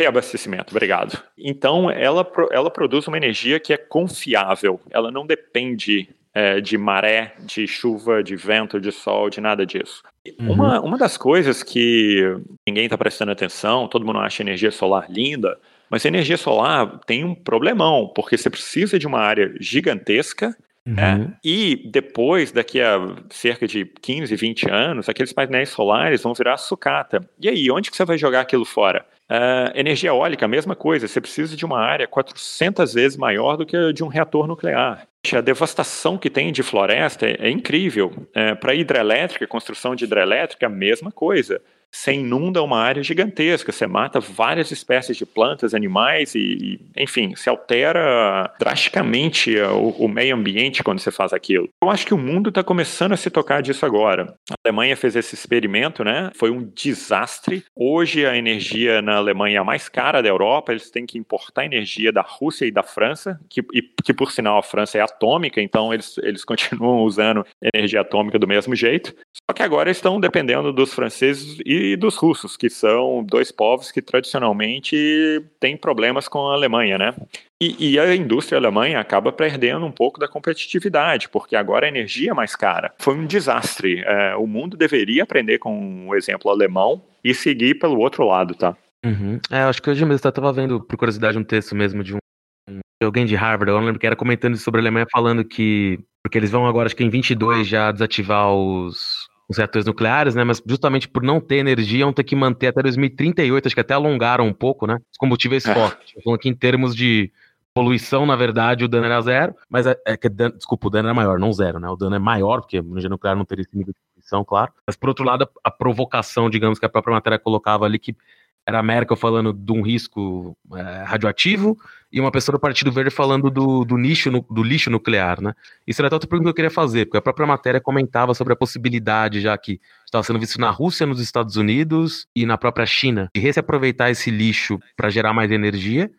Reabastecimento, obrigado. Então, ela, ela produz uma energia que é confiável, ela não depende é, de maré, de chuva, de vento, de sol, de nada disso. Uhum. Uma, uma das coisas que ninguém está prestando atenção, todo mundo acha energia solar linda, mas a energia solar tem um problemão, porque você precisa de uma área gigantesca uhum. É, e depois, daqui a cerca de 15, 20 anos, aqueles painéis solares vão virar sucata. E aí, onde que você vai jogar aquilo fora? Uh, energia eólica, a mesma coisa. Você precisa de uma área 400 vezes maior do que de um reator nuclear. A devastação que tem de floresta é, é incrível. É, Para hidrelétrica, construção de hidrelétrica, a mesma coisa você inunda uma área gigantesca, você mata várias espécies de plantas, animais e, enfim, se altera drasticamente o, o meio ambiente quando você faz aquilo. Eu acho que o mundo está começando a se tocar disso agora. A Alemanha fez esse experimento, né? Foi um desastre. Hoje a energia na Alemanha é a mais cara da Europa, eles têm que importar energia da Rússia e da França, que, e, que por sinal a França é atômica, então eles, eles continuam usando energia atômica do mesmo jeito. Só que agora estão dependendo dos franceses e e dos russos, que são dois povos que tradicionalmente têm problemas com a Alemanha, né? E, e, a indústria alemã acaba perdendo um pouco da competitividade, porque agora a energia é mais cara. Foi um desastre. É, o mundo deveria aprender com o exemplo alemão e seguir pelo outro lado, tá? Uhum. É, acho que hoje mesmo eu estava vendo, por curiosidade, um texto mesmo de um alguém de Harvard, eu não lembro que era comentando sobre a Alemanha, falando que. Porque eles vão agora, acho que em 22, já desativar os, os reatores nucleares, né? Mas justamente por não ter energia, vão ter que manter até 2038, acho que até alongaram um pouco, né? Os combustíveis é. fósseis. Falando que em termos de poluição, na verdade, o dano era zero, mas é, é que desculpa, o dano era maior, não zero, né? O dano é maior, porque a energia nuclear não teria esse nível de poluição, claro. Mas por outro lado, a, a provocação, digamos, que a própria matéria colocava ali, que era a Merkel falando de um risco é, radioativo e uma pessoa do Partido Verde falando do, do, nicho, do lixo nuclear, né? Isso era outra pergunta que eu queria fazer, porque a própria matéria comentava sobre a possibilidade, já que estava sendo visto na Rússia, nos Estados Unidos e na própria China, de reaproveitar esse lixo para gerar mais energia,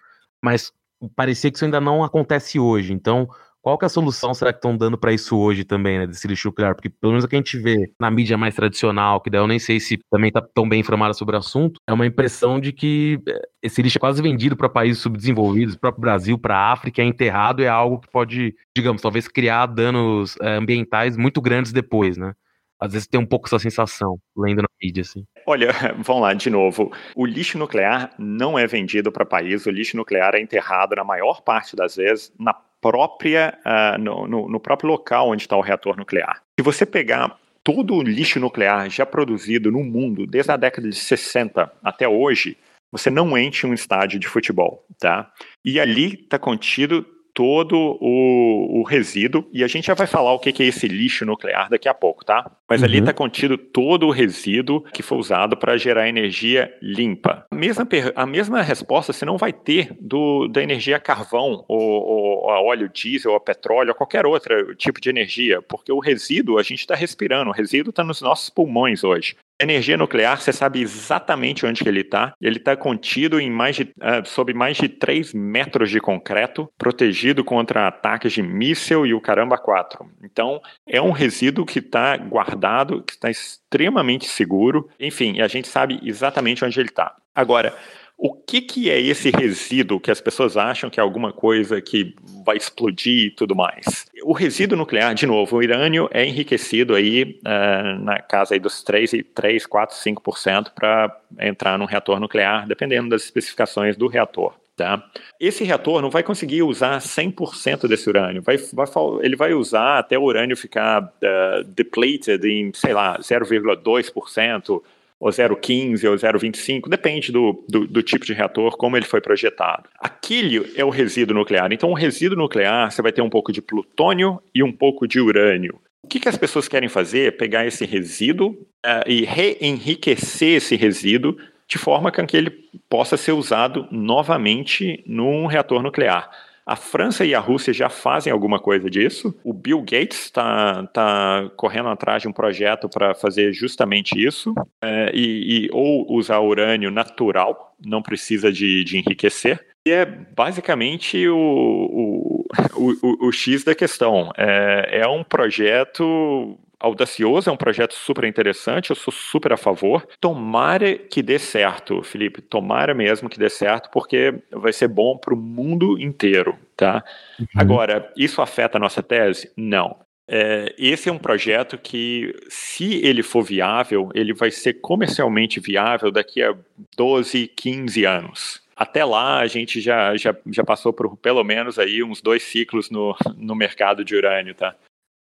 mas parecia que isso ainda não acontece hoje. Então, qual que é a solução será que estão dando para isso hoje também, né, desse lixo nuclear? Porque pelo menos o que a gente vê na mídia mais tradicional, que daí eu nem sei se também está tão bem informada sobre o assunto, é uma impressão de que eh, esse lixo é quase vendido para países subdesenvolvidos, o próprio Brasil, para a África, é enterrado, é algo que pode, digamos, talvez criar danos é, ambientais muito grandes depois, né? Às vezes tem um pouco essa sensação, lendo na mídia, assim. Olha, vamos lá de novo. O lixo nuclear não é vendido para país, o lixo nuclear é enterrado, na maior parte das vezes, na própria, uh, no, no, no próprio local onde está o reator nuclear. Se você pegar todo o lixo nuclear já produzido no mundo, desde a década de 60 até hoje, você não enche um estádio de futebol, tá? E ali está contido todo o, o, resíduo, e a gente já vai falar o que, é esse lixo nuclear daqui a pouco, tá? Mas uhum. ali está contido todo o resíduo que foi usado para gerar energia limpa. A mesma, a mesma resposta você não vai ter do, da energia carvão, ou, ou a óleo diesel, ou a petróleo, ou qualquer outro tipo de energia, porque o resíduo a gente está respirando, o resíduo está nos nossos pulmões hoje. Energia nuclear, você sabe exatamente onde que ele está. Ele está contido em mais de, uh, sob mais de 3 metros de concreto, protegido contra ataques de míssil e o caramba 4. Então, é um resíduo que está guardado, que está extremamente seguro. Enfim, a gente sabe exatamente onde ele está. Agora, o que, que é esse resíduo que as pessoas acham que é alguma coisa que vai explodir e tudo mais? O resíduo nuclear, de novo, o urânio é enriquecido aí uh, na casa aí dos 3, 3 4, 5% para entrar num reator nuclear, dependendo das especificações do reator. Tá? Esse reator não vai conseguir usar 100% desse urânio. Vai, vai, ele vai usar até o urânio ficar uh, depleted em, sei lá, 0,2%, ou 0,15 ou 0,25, depende do, do, do, tipo de reator, como ele foi projetado. Aquele é o resíduo nuclear. Então, o resíduo nuclear, você vai ter um pouco de plutônio e um pouco de urânio. O que, que as pessoas querem fazer é pegar esse resíduo uh, e reenriquecer esse resíduo de forma que ele possa ser usado novamente num reator nuclear. A França e a Rússia já fazem alguma coisa disso. O Bill Gates está tá correndo atrás de um projeto para fazer justamente isso, é, e, e, ou usar urânio natural, não precisa de, de enriquecer. E é basicamente o, o, o, o X da questão. É, é um projeto audacioso, é um projeto super interessante, eu sou super a favor. Tomara que dê certo, Felipe, tomara mesmo que dê certo, porque vai ser bom para o mundo inteiro, tá? Uhum. Agora, isso afeta a nossa tese? Não. É, esse é um projeto que, se ele for viável, ele vai ser comercialmente viável daqui a 12, 15 anos. Até lá, a gente já, já, já passou por pelo menos aí uns dois ciclos no, no mercado de urânio, tá?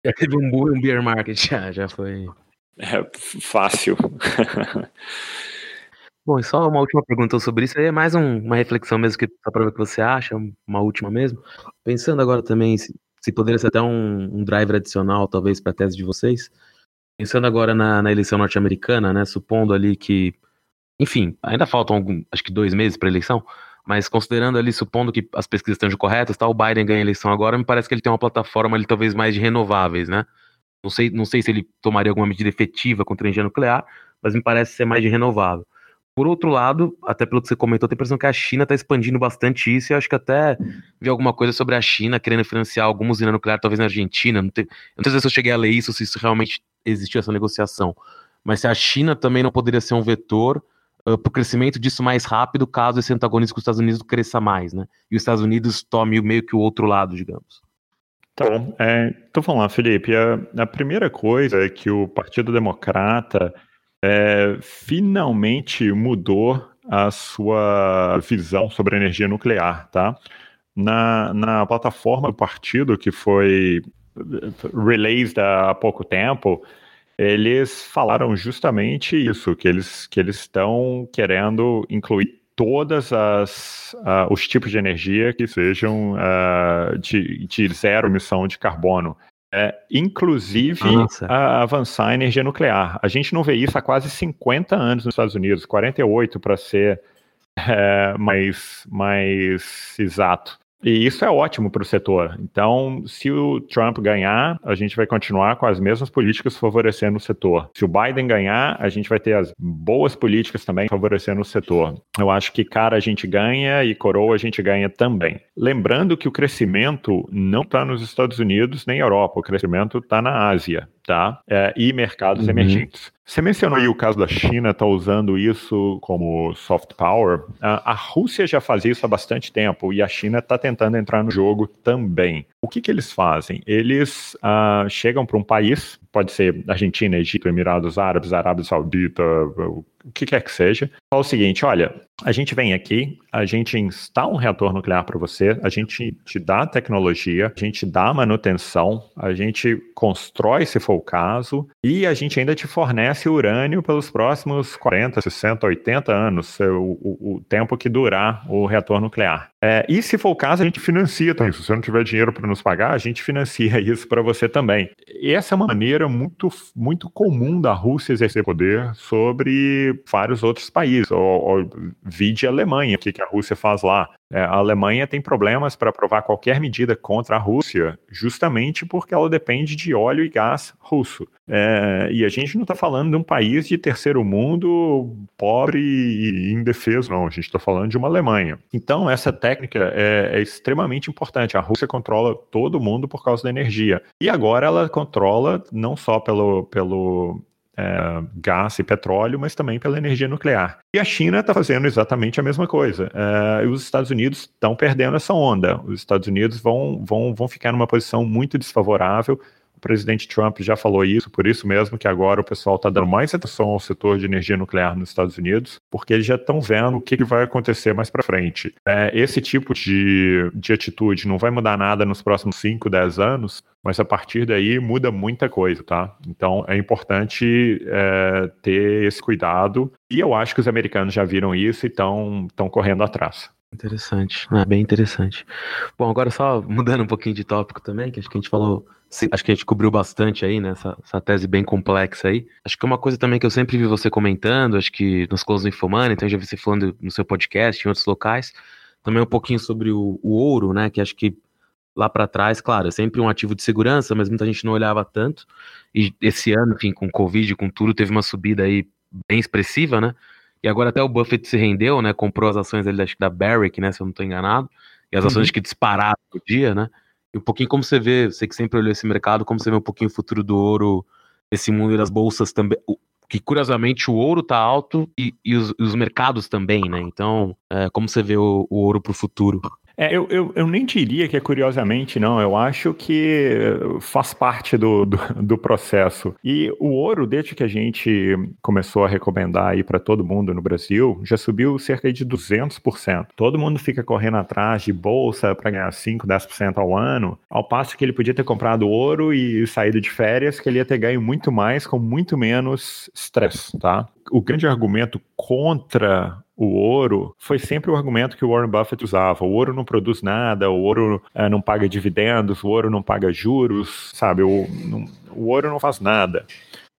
Já teve um, um beer market, já, já foi. É fácil. Bom, e só uma última pergunta sobre isso, aí é mais um, uma reflexão mesmo, que, só para ver o que você acha, uma última mesmo. Pensando agora também, se, se poderia ser até um, um driver adicional, talvez, para a tese de vocês. Pensando agora na, na eleição norte-americana, né, supondo ali que, enfim, ainda faltam algum, acho que dois meses para a eleição, mas considerando ali, supondo que as pesquisas estejam corretas, tá, o Biden ganha a eleição agora, me parece que ele tem uma plataforma ali talvez mais de renováveis, né? Não sei, não sei se ele tomaria alguma medida efetiva contra a energia nuclear, mas me parece ser mais de renovável. Por outro lado, até pelo que você comentou, tem a impressão que a China está expandindo bastante isso, e eu acho que até vi alguma coisa sobre a China querendo financiar alguma usina nuclear, talvez na Argentina. Não, tem, não sei se eu cheguei a ler isso, se isso realmente existiu essa negociação. mas se a China também não poderia ser um vetor uh, para o crescimento disso mais rápido, caso esse antagonismo com os Estados Unidos cresça mais, né? E os Estados Unidos tome meio que o outro lado, digamos. Tá. É, então vamos lá, Felipe. A, a, primeira coisa é que o Partido Democrata é, finalmente mudou a sua visão sobre a energia nuclear, tá? Na, na plataforma do partido que foi released há pouco tempo, eles falaram justamente isso, que eles que eles estão querendo incluir todas as uh, os tipos de energia que sejam uh, de, de, zero emissão de carbono. É, inclusive ah, avançar a energia nuclear. A gente não vê isso há quase 50 anos nos Estados Unidos, 48 para ser é, mais, mais exato. E isso é ótimo para o setor. Então, se o Trump ganhar, a gente vai continuar com as mesmas políticas favorecendo o setor. Se o Biden ganhar, a gente vai ter as boas políticas também favorecendo o setor. Eu acho que cara a gente ganha e coroa a gente ganha também. Lembrando que o crescimento não está nos Estados Unidos nem Europa, o crescimento está na Ásia tá? É, e mercados uhum. emergentes. Você mencionou aí o caso da China está usando isso como soft power. A, a, Rússia já fazia isso há bastante tempo e a China está tentando entrar no jogo também. O que, que eles fazem? Eles uh, chegam para um país, pode ser Argentina, Egito, Emirados Árabes, Arábia Saudita, o que quer que seja, fala o seguinte: olha, a gente vem aqui, a gente instala um reator nuclear para você, a gente te dá tecnologia, a gente dá manutenção, a gente constrói, se for o caso, e a gente ainda te fornece urânio pelos próximos 40, 60, 80 anos, o, o, o tempo que durar o reator nuclear. É, e se for o caso, a gente financia também. Se você não tiver dinheiro para nos pagar, a gente financia isso para você também. E essa é uma maneira muito, muito comum da Rússia exercer poder sobre vários outros países. Ou, ou vide a Alemanha, o que, que a Rússia faz lá. É, a Alemanha tem problemas para aprovar qualquer medida contra a Rússia, justamente porque ela depende de óleo e gás russo. É, e a gente não está falando de um país de terceiro mundo pobre e indefeso, não. A gente está falando de uma Alemanha. Então, essa técnica é, é, extremamente importante. A Rússia controla todo mundo por causa da energia. E agora ela controla não só pelo, pelo é, gás e petróleo, mas também pela energia nuclear. E a China está fazendo exatamente a mesma coisa. É, e os Estados Unidos estão perdendo essa onda. Os Estados Unidos vão, vão, vão ficar numa posição muito desfavorável presidente Trump já falou isso, por isso mesmo que agora o pessoal está dando mais atenção ao setor de energia nuclear nos Estados Unidos, porque eles já estão vendo o que, que, vai acontecer mais para frente. É, esse tipo de, de atitude não vai mudar nada nos próximos 5, 10 anos, mas a partir daí muda muita coisa, tá? Então é importante é, ter esse cuidado, e eu acho que os americanos já viram isso e estão correndo atrás. Interessante, é bem interessante. Bom, agora só mudando um pouquinho de tópico também, que acho que a gente falou acho que a gente cobriu bastante aí, né? Essa, essa, tese bem complexa aí. Acho que é uma coisa também que eu sempre vi você comentando, acho que nos Close do Infomani, então eu já vi você falando no seu podcast, em outros locais, também um pouquinho sobre o, o ouro, né? Que acho que lá para trás, claro, é sempre um ativo de segurança, mas muita gente não olhava tanto. E esse ano, enfim, com Covid, com tudo, teve uma subida aí bem expressiva, né? E agora até o Buffett se rendeu, né? Comprou as ações ali, acho que da Barrick, né? Se eu não estou enganado. E as ações uhum. que dispararam no dia, né? E um pouquinho como você vê, você que sempre olhou esse mercado, como você vê um pouquinho o futuro do ouro, esse mundo das bolsas também. Que curiosamente o ouro tá alto e, e os, os, mercados também, né? Então, é, como você vê o, o ouro para o futuro? É, eu, eu, eu, nem diria que é curiosamente, não. Eu acho que faz parte do, do, do processo. E o ouro, desde que a gente começou a recomendar aí para todo mundo no Brasil, já subiu cerca de 200%. Todo mundo fica correndo atrás de bolsa para ganhar 5, 10% ao ano, ao passo que ele podia ter comprado ouro e saído de férias, que ele ia ter ganho muito mais com muito menos estresse, tá? O grande argumento contra o ouro foi sempre o argumento que o Warren Buffett usava. O ouro não produz nada, o ouro é, não paga dividendos, o ouro não paga juros, sabe? O, não, o ouro não faz nada.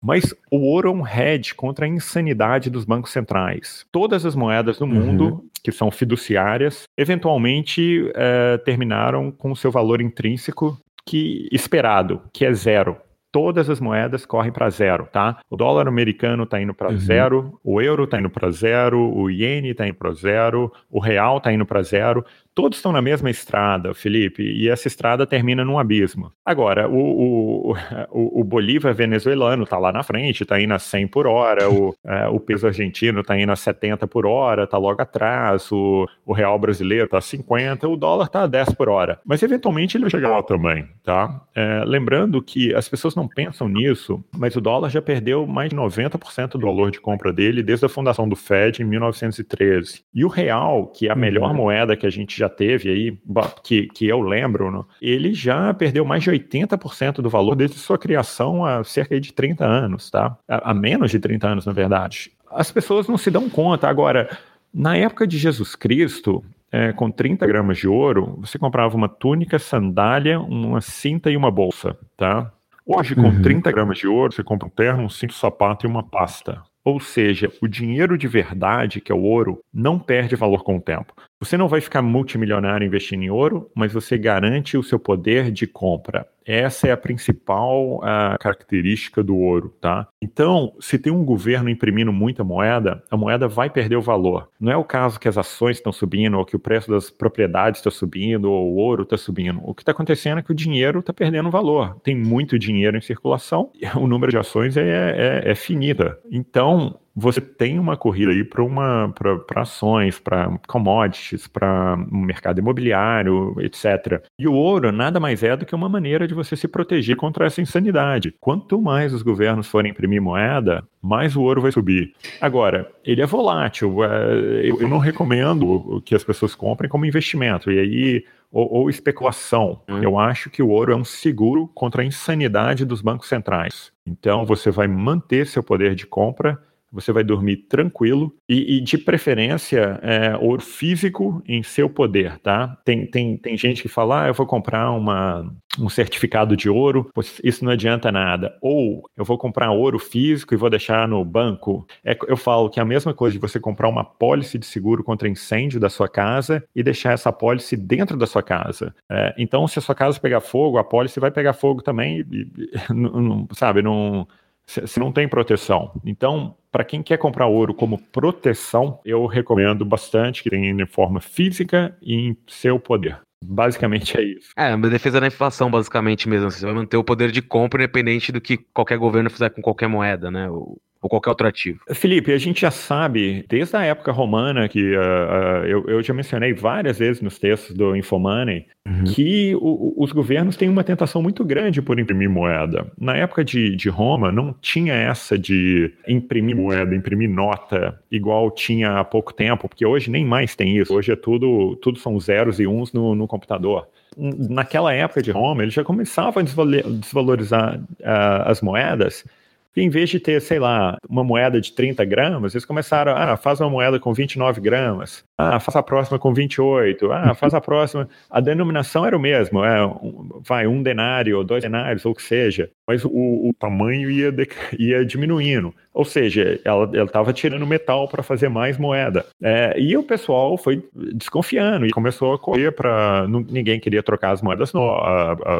Mas o ouro é um hedge contra a insanidade dos bancos centrais. Todas as moedas do uhum. mundo que são fiduciárias, eventualmente é, terminaram com o seu valor intrínseco que esperado, que é zero todas as moedas correm para zero, tá? O dólar americano está indo para uhum. zero, o euro está indo para zero, o iene está indo para zero, o real está indo para zero. Todos estão na mesma estrada, Felipe, e essa estrada termina num abismo. Agora, o, o, o, o Bolívar venezuelano está lá na frente, está indo a 100 por hora, o, é, o peso argentino está indo a 70 por hora, está logo atrás, o, o real brasileiro está a 50, o dólar está a 10 por hora. Mas eventualmente ele vai chegar lá também, tá? É, lembrando que as pessoas não pensam nisso, mas o dólar já perdeu mais de 90% do valor de compra dele desde a fundação do Fed em 1913. E o real, que é a melhor uhum. moeda que a gente já teve aí, que, que eu lembro, né, ele já perdeu mais de 80% do valor desde sua criação há cerca de 30 anos, tá? Há menos de 30 anos, na verdade. As pessoas não se dão conta. Agora, na época de Jesus Cristo, é, com 30 gramas de ouro, você comprava uma túnica, sandália, uma cinta e uma bolsa, tá? Hoje, com uhum. 30 gramas de ouro, você compra um terno, um cinto, sapato e uma pasta. Ou seja, o dinheiro de verdade, que é o ouro, não perde valor com o tempo. Você não vai ficar multimilionário investindo em ouro, mas você garante o seu poder de compra. Essa é a principal a característica do ouro, tá? Então, se tem um governo imprimindo muita moeda, a moeda vai perder o valor. Não é o caso que as ações estão subindo, ou que o preço das propriedades está subindo, ou o ouro está subindo. O que está acontecendo é que o dinheiro está perdendo valor. Tem muito dinheiro em circulação, o número de ações é, é, é finita. Então, você tem uma corrida aí para uma para ações, para commodities, para um mercado imobiliário, etc. E o ouro nada mais é do que uma maneira de você se proteger contra essa insanidade. Quanto mais os governos forem imprimir moeda, mais o ouro vai subir. Agora, ele é volátil. É, eu não recomendo que as pessoas comprem como investimento. E aí ou, ou, especulação. Hum. Eu acho que o ouro é um seguro contra a insanidade dos bancos centrais. Então, você vai manter seu poder de compra você vai dormir tranquilo e, e de preferência, é, ouro físico em seu poder, tá? Tem, tem, tem gente que fala, ah, eu vou comprar uma, um certificado de ouro, isso não adianta nada. Ou eu vou comprar ouro físico e vou deixar no banco. É, eu falo que é a mesma coisa de você comprar uma pólice de seguro contra incêndio da sua casa e deixar essa pólice dentro da sua casa. É, então, se a sua casa pegar fogo, a pólice vai pegar fogo também, e, e, não, sabe? Não você não tem proteção. Então, para quem quer comprar ouro como proteção, eu recomendo bastante que tenha em forma física e em seu poder. Basicamente é isso. É, uma defesa da inflação, basicamente mesmo. Você vai manter o poder de compra independente do que qualquer governo fizer com qualquer moeda, né? Ou qualquer outro ativo? Felipe, a gente já sabe, desde a época romana, que uh, uh, eu, eu, já mencionei várias vezes nos textos do Infomoney, uhum. que o, os governos têm uma tentação muito grande por imprimir moeda. Na época de, de Roma, não tinha essa de imprimir moeda, imprimir nota, igual tinha há pouco tempo, porque hoje nem mais tem isso. Hoje é tudo, tudo são zeros e uns no, no computador naquela época de Roma, eles já começavam a desvalorizar uh, as moedas e em vez de ter, sei lá, uma moeda de 30 gramas, eles começaram, ah, faz uma moeda com 29 gramas, ah, faz a próxima com 28, ah, faz a próxima. A denominação era o mesmo, é, um, vai, um denário, ou dois denários, ou o que seja, mas o, o tamanho ia, de, ia diminuindo. Ou seja, ela estava tirando metal para fazer mais moeda. É, e o pessoal foi desconfiando e começou a correr para. Ninguém queria trocar as moedas, no,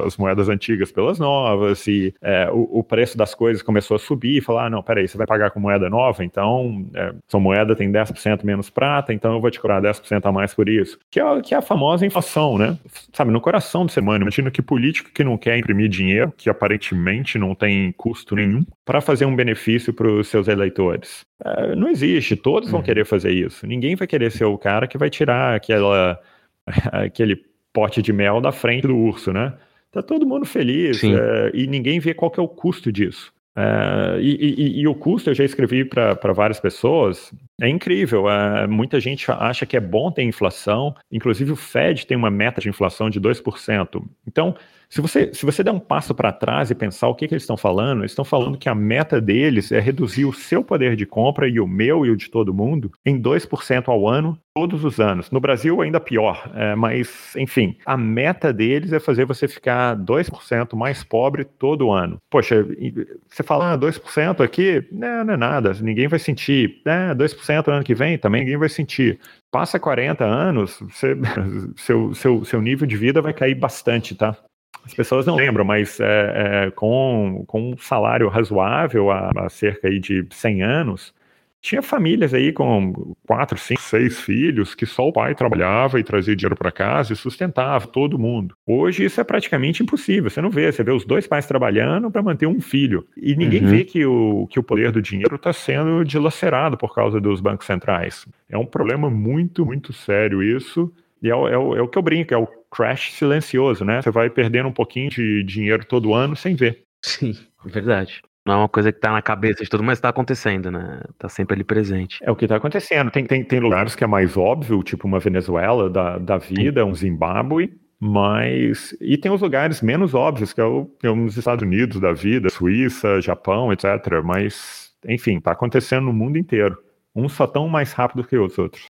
as moedas antigas pelas novas, e é, o, o, preço das coisas começou a subir e falar: ah, não, peraí, você vai pagar com moeda nova, então é, sua moeda tem 10% menos prata, então eu vou te cobrar 10% a mais por isso. Que é, que é a famosa inflação, né? Sabe, no coração do ser humano. Imagina que político que não quer imprimir dinheiro, que aparentemente não tem custo nenhum, para fazer um benefício para os seus eleitores. É, não existe, todos vão uhum. querer fazer isso. Ninguém vai querer ser o cara que vai tirar aquela, aquele pote de mel da frente do urso, né? Tá todo mundo feliz é, e ninguém vê qual que é o custo disso. É, e, e, e, o custo, eu já escrevi para várias pessoas, é incrível. É, muita gente acha que é bom ter inflação, inclusive o Fed tem uma meta de inflação de 2%. Então, se você, se você der um passo para trás e pensar o que, que eles estão falando, eles estão falando que a meta deles é reduzir o seu poder de compra e o meu e o de todo mundo em 2% ao ano, todos os anos. No Brasil, ainda pior, é, mas, enfim, a meta deles é fazer você ficar 2% mais pobre todo ano. Poxa, você fala ah, 2% aqui, não, não é nada, ninguém vai sentir. É, 2% ano que vem também ninguém vai sentir passa 40 anos, você, seu, seu, seu nível de vida vai cair bastante, tá? As pessoas não lembram, mas é, é, com, com um salário razoável há, há cerca de 100 anos, tinha famílias aí com quatro, cinco, seis filhos que só o pai trabalhava e trazia dinheiro para casa e sustentava todo mundo. Hoje isso é praticamente impossível. Você não vê, você vê os dois pais trabalhando para manter um filho e ninguém uhum. vê que o, que o poder do dinheiro está sendo dilacerado por causa dos bancos centrais. É um problema muito, muito sério isso. E é, é, é, o que eu brinco, é o crash silencioso, né? Você vai perdendo um pouquinho de dinheiro todo ano sem ver. Sim, verdade. Não é uma coisa que tá na cabeça de todo mundo, mas tá acontecendo, né? Tá sempre ali presente. É o que tá acontecendo. Tem, tem, tem lugares que é mais óbvio, tipo uma Venezuela da, da vida, um Zimbábue, mas. E tem os lugares menos óbvios, que é, o, que é os Estados Unidos da vida, Suíça, Japão, etc. Mas, enfim, tá acontecendo no mundo inteiro. Uns só tão mais rápido que os outros.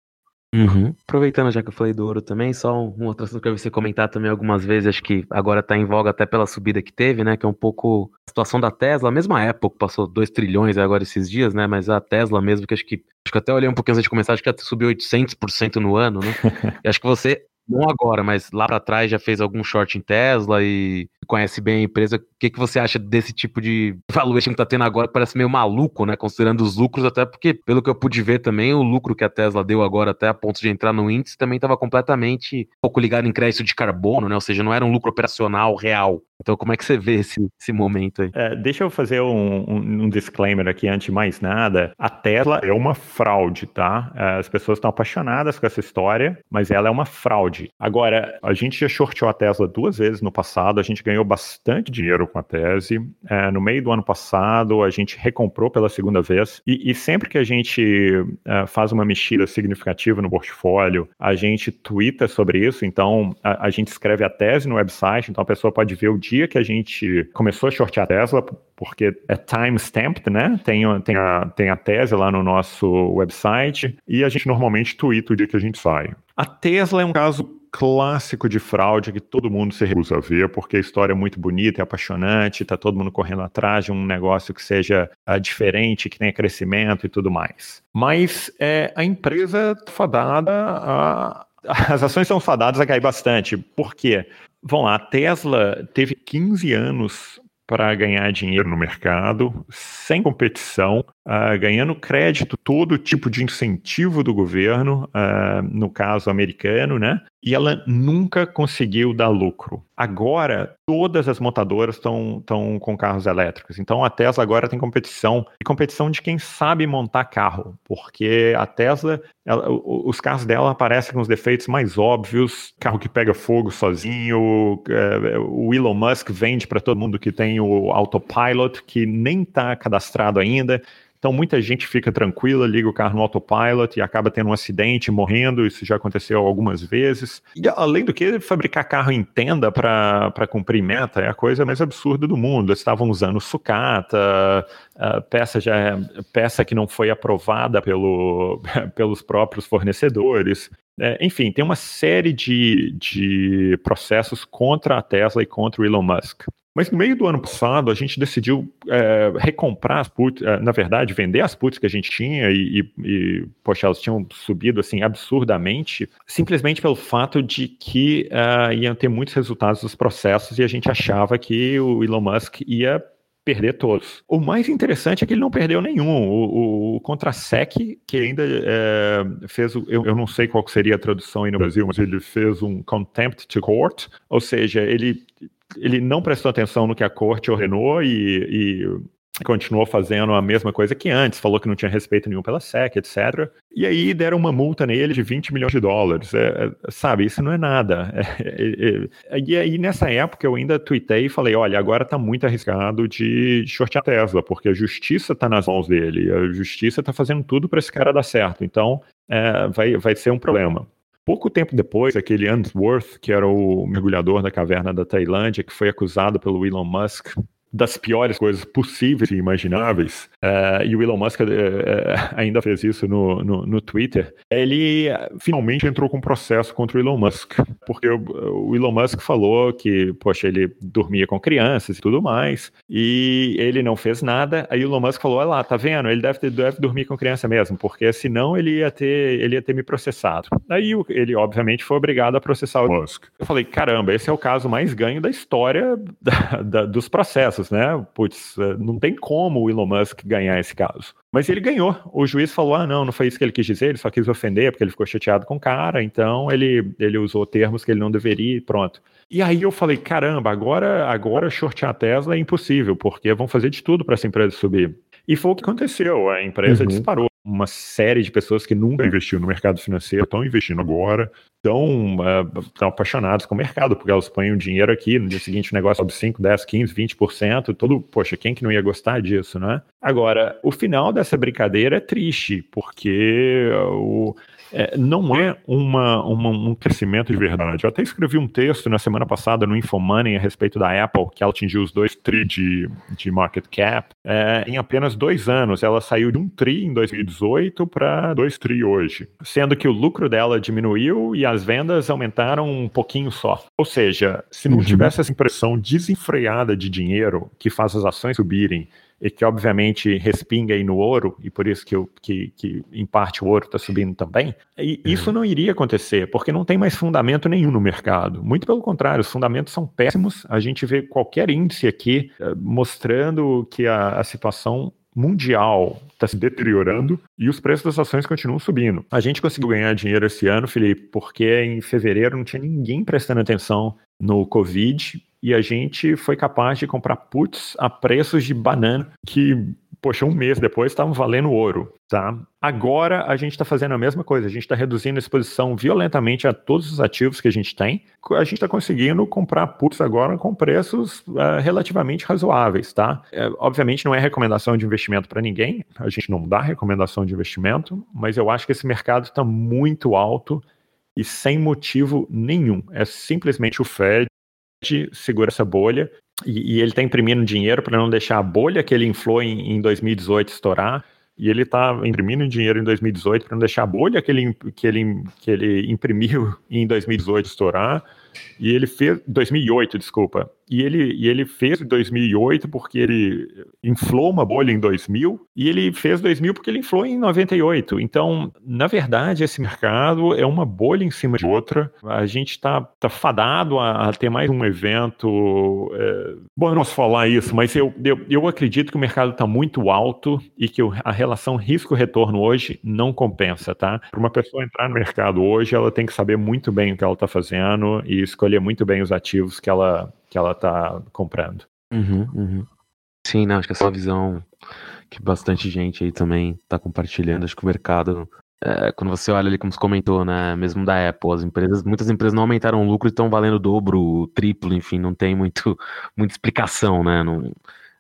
Uhum. Aproveitando já que eu falei do ouro também, só um outro assunto que eu vi você comentar também algumas vezes, acho que agora tá em voga até pela subida que teve, né? Que é um pouco a situação da Tesla, a mesma época, passou 2 trilhões agora esses dias, né? Mas a Tesla mesmo, que acho que acho que até olhei um pouquinho antes de começar, acho que subiu 800% no ano, né? e acho que você não agora, mas lá para trás já fez algum short em Tesla e conhece bem a empresa. O que, que você acha desse tipo de valuation que tá tendo agora? Parece meio maluco, né? Considerando os lucros, até porque, pelo que eu pude ver também, o lucro que a Tesla deu agora até a ponto de entrar no índice também estava completamente pouco ligado em crédito de carbono, né? Ou seja, não era um lucro operacional real. Então, como é que você vê esse, esse momento aí? É, deixa eu fazer um, um, um, disclaimer aqui antes de mais nada. A Tesla é uma fraude, tá? É, as pessoas estão apaixonadas com essa história, mas ela é uma fraude. Agora, a gente já shortou a Tesla duas vezes no passado, a gente ganhou bastante dinheiro com a tese. É, no meio do ano passado, a gente recomprou pela segunda vez. E, e sempre que a gente é, faz uma mexida significativa no portfólio, a gente twitta sobre isso. Então, a, a gente escreve a tese no website, então a pessoa pode ver o dia que a gente começou a shortear a Tesla, porque é time-stamped, né? Tem, tem, a, tem a tese lá no nosso website e a gente normalmente twitta o dia que a gente sai. A Tesla é um caso clássico de fraude que todo mundo se recusa a ver, porque a história é muito bonita, é apaixonante, tá todo mundo correndo atrás de um negócio que seja uh, diferente, que tenha crescimento e tudo mais. Mas é, a empresa fadada a as ações são fadadas a cair bastante. Por quê? Vamos lá, a Tesla teve 15 anos para ganhar dinheiro no mercado, sem competição, uh, ganhando crédito, todo tipo de incentivo do governo, uh, no caso americano, né? E ela nunca conseguiu dar lucro. Agora, todas as montadoras estão com carros elétricos. Então, a Tesla agora tem competição, e competição de quem sabe montar carro, porque a Tesla, ela, os carros dela aparecem com os defeitos mais óbvios, carro que pega fogo sozinho, é, o Elon Musk vende para todo mundo que tem o autopilot, que nem está cadastrado ainda. Então muita gente fica tranquila, liga o carro no autopilot e acaba tendo um acidente, morrendo. Isso já aconteceu algumas vezes. E além do que, fabricar carro em tenda para cumprir meta é a coisa mais absurda do mundo. Eles estavam usando sucata, peça já peça que não foi aprovada pelo, pelos próprios fornecedores. É, enfim, tem uma série de, de processos contra a Tesla e contra o Elon Musk. Mas no meio do ano passado, a gente decidiu é, recomprar as puts, é, na verdade, vender as puts que a gente tinha e, e, e, poxa, elas tinham subido assim absurdamente, simplesmente pelo fato de que uh, iam ter muitos resultados dos processos e a gente achava que o Elon Musk ia perder todos. O mais interessante é que ele não perdeu nenhum. O, o, o Contrasec, que ainda é, fez, o, eu, eu não sei qual seria a tradução aí no Brasil, mas ele fez um contempt to court, ou seja, ele ele não prestou atenção no que a corte ordenou e, e continuou fazendo a mesma coisa que antes, falou que não tinha respeito nenhum pela SEC, etc. E aí deram uma multa nele de 20 milhões de dólares. É, é, sabe, isso não é nada. É, é, é, e aí nessa época eu ainda tuitei e falei, olha, agora tá muito arriscado de shortear a Tesla, porque a justiça tá nas mãos dele, a justiça tá fazendo tudo para esse cara dar certo. Então vai, vai ser um problema. Pouco tempo depois, aquele Unsworth, que era o mergulhador da caverna da Tailândia, que foi acusado pelo Elon Musk das piores coisas possíveis e imagináveis, uh, e o Elon Musk uh, ainda fez isso no, no, no, Twitter, ele finalmente entrou com um processo contra o Elon Musk, porque o, o, Elon Musk falou que, poxa, ele dormia com crianças e tudo mais, e ele não fez nada, aí o Elon Musk falou, olha lá, tá vendo, ele deve, ter, deve dormir com criança mesmo, porque senão ele ia ter, ele ia ter me processado. Aí ele, obviamente, foi obrigado a processar o Musk. Eu falei, caramba, esse é o caso mais ganho da história da, da, dos processos, processos, né? Putz, eh, não tem como o Elon Musk ganhar esse caso. Mas ele ganhou. O juiz falou: ah, não, não foi isso que ele quis dizer, ele só quis ofender porque ele ficou chateado com o cara, então ele, ele usou termos que ele não deveria e pronto. E aí eu falei: caramba, agora, agora shortear a Tesla é impossível, porque vão fazer de tudo para essa empresa subir. E foi o que aconteceu. A empresa uhum. disparou. Uma série de pessoas que nunca investiu no mercado financeiro estão investindo agora, estão uh, apaixonados com o mercado, porque elas põem o dinheiro aqui, no dia seguinte o negócio sobe 5, 10, 15, 20%, todo, poxa, quem que não ia gostar disso, né? Agora, o final dessa brincadeira é triste, porque o, é, não é uma, uma, um crescimento de verdade. Eu até escrevi um texto na semana passada no Infomoney a respeito da Apple, que ela atingiu os dois tri de, de market cap é, em apenas dois anos. Ela saiu de um tri em 2018 para dois tri hoje, sendo que o lucro dela diminuiu e as vendas aumentaram um pouquinho só. Ou seja, se não uhum. tivesse essa impressão desenfreada de dinheiro que faz as ações subirem e que obviamente respinga aí no ouro, e por isso que, eu, que, que em parte o ouro está subindo também, e uhum. isso não iria acontecer, porque não tem mais fundamento nenhum no mercado. Muito pelo contrário, os fundamentos são péssimos. A gente vê qualquer índice aqui uh, mostrando que a, a situação mundial está se deteriorando e os preços das ações continuam subindo. A gente conseguiu ganhar dinheiro esse ano, Felipe, porque em fevereiro não tinha ninguém prestando atenção no Covid e a gente foi capaz de comprar puts a preços de banana que, poxa, um mês depois estavam valendo ouro, tá? Agora a gente está fazendo a mesma coisa, a gente está reduzindo a exposição violentamente a todos os ativos que a gente tem. A gente está conseguindo comprar puts agora com preços uh, relativamente razoáveis, tá? É, obviamente não é recomendação de investimento para ninguém, a gente não dá recomendação de investimento, mas eu acho que esse mercado está muito alto e sem motivo nenhum. É simplesmente o Fed segura essa bolha e, e ele está imprimindo dinheiro para não deixar a bolha que ele inflou em, em 2018 estourar. E ele está imprimindo dinheiro em 2018 para não deixar a bolha que ele, que, ele, que ele imprimiu em 2018 estourar. E ele fez 2008, desculpa. E ele, e ele fez 2008 porque ele inflou uma bolha em 2000 e ele fez 2000 porque ele inflou em 98. Então, na verdade, esse mercado é uma bolha em cima de outra. A gente está tá fadado a, a, ter mais um evento. É... Bom, eu não posso falar isso, mas eu, eu, eu acredito que o mercado está muito alto e que a relação risco-retorno hoje não compensa, tá? Para uma pessoa entrar no mercado hoje, ela tem que saber muito bem o que ela está fazendo e escolher muito bem os ativos que ela que ela tá comprando. Uhum, uhum. Sim, não, acho que essa é visão que bastante gente aí também tá compartilhando. Acho que o mercado, é, quando você olha ali, como você comentou, né, mesmo da Apple, as empresas, muitas empresas não aumentaram o lucro e estão valendo o dobro, o triplo, enfim, não tem muito, muita explicação, né? Não,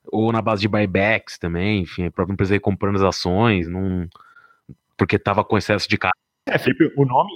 ou na base de buybacks também, enfim, a própria empresa aí comprando as ações, não, porque tava com excesso de carro. É, Felipe, o nome,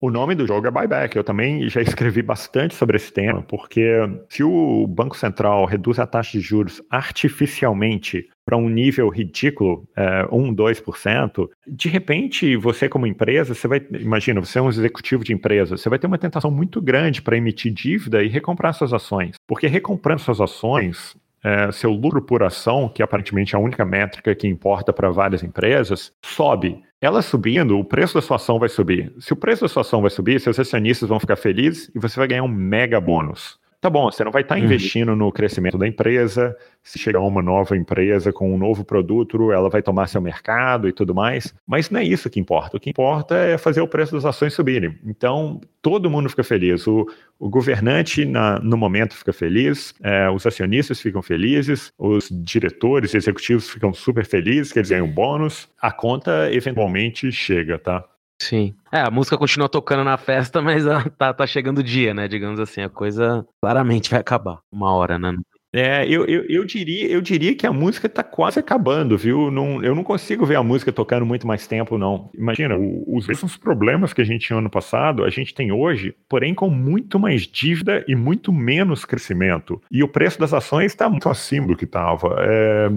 o nome do jogo é buyback. Eu também já escrevi bastante sobre esse tema, porque se o Banco Central reduz a taxa de juros artificialmente para um nível ridículo, é, 1, 2%, de repente você como empresa, você vai, imagina, você é um executivo de empresa, você vai ter uma tentação muito grande para emitir dívida e recomprar suas ações. Porque recomprando suas ações, é, seu lucro por ação, que aparentemente é a única métrica que importa para várias empresas, sobe. Ela subindo, o preço da sua ação vai subir. Se o preço da sua ação vai subir, seus acionistas vão ficar felizes e você vai ganhar um mega bônus. Tá bom, você não vai estar tá uhum. investindo no crescimento da empresa. Se chegar uma nova empresa com um novo produto, ela vai tomar seu mercado e tudo mais. Mas não é isso que importa. O que importa é fazer o preço das ações subirem. Então, todo mundo fica feliz. O, o governante, na, no momento, fica feliz, é, os acionistas ficam felizes, os diretores executivos ficam super felizes, que eles ganham bônus. A conta eventualmente chega, tá? Sim. É, a música continua tocando na festa, mas tá, tá chegando o dia, né? Digamos assim, a coisa claramente vai acabar. Uma hora, né? É, eu, eu, eu, diria, eu diria que a música está quase acabando, viu? Não, eu não consigo ver a música tocando muito mais tempo, não. Imagina, os mesmos problemas que a gente tinha ano passado, a gente tem hoje, porém com muito mais dívida e muito menos crescimento. E o preço das ações está muito acima do que estava. É,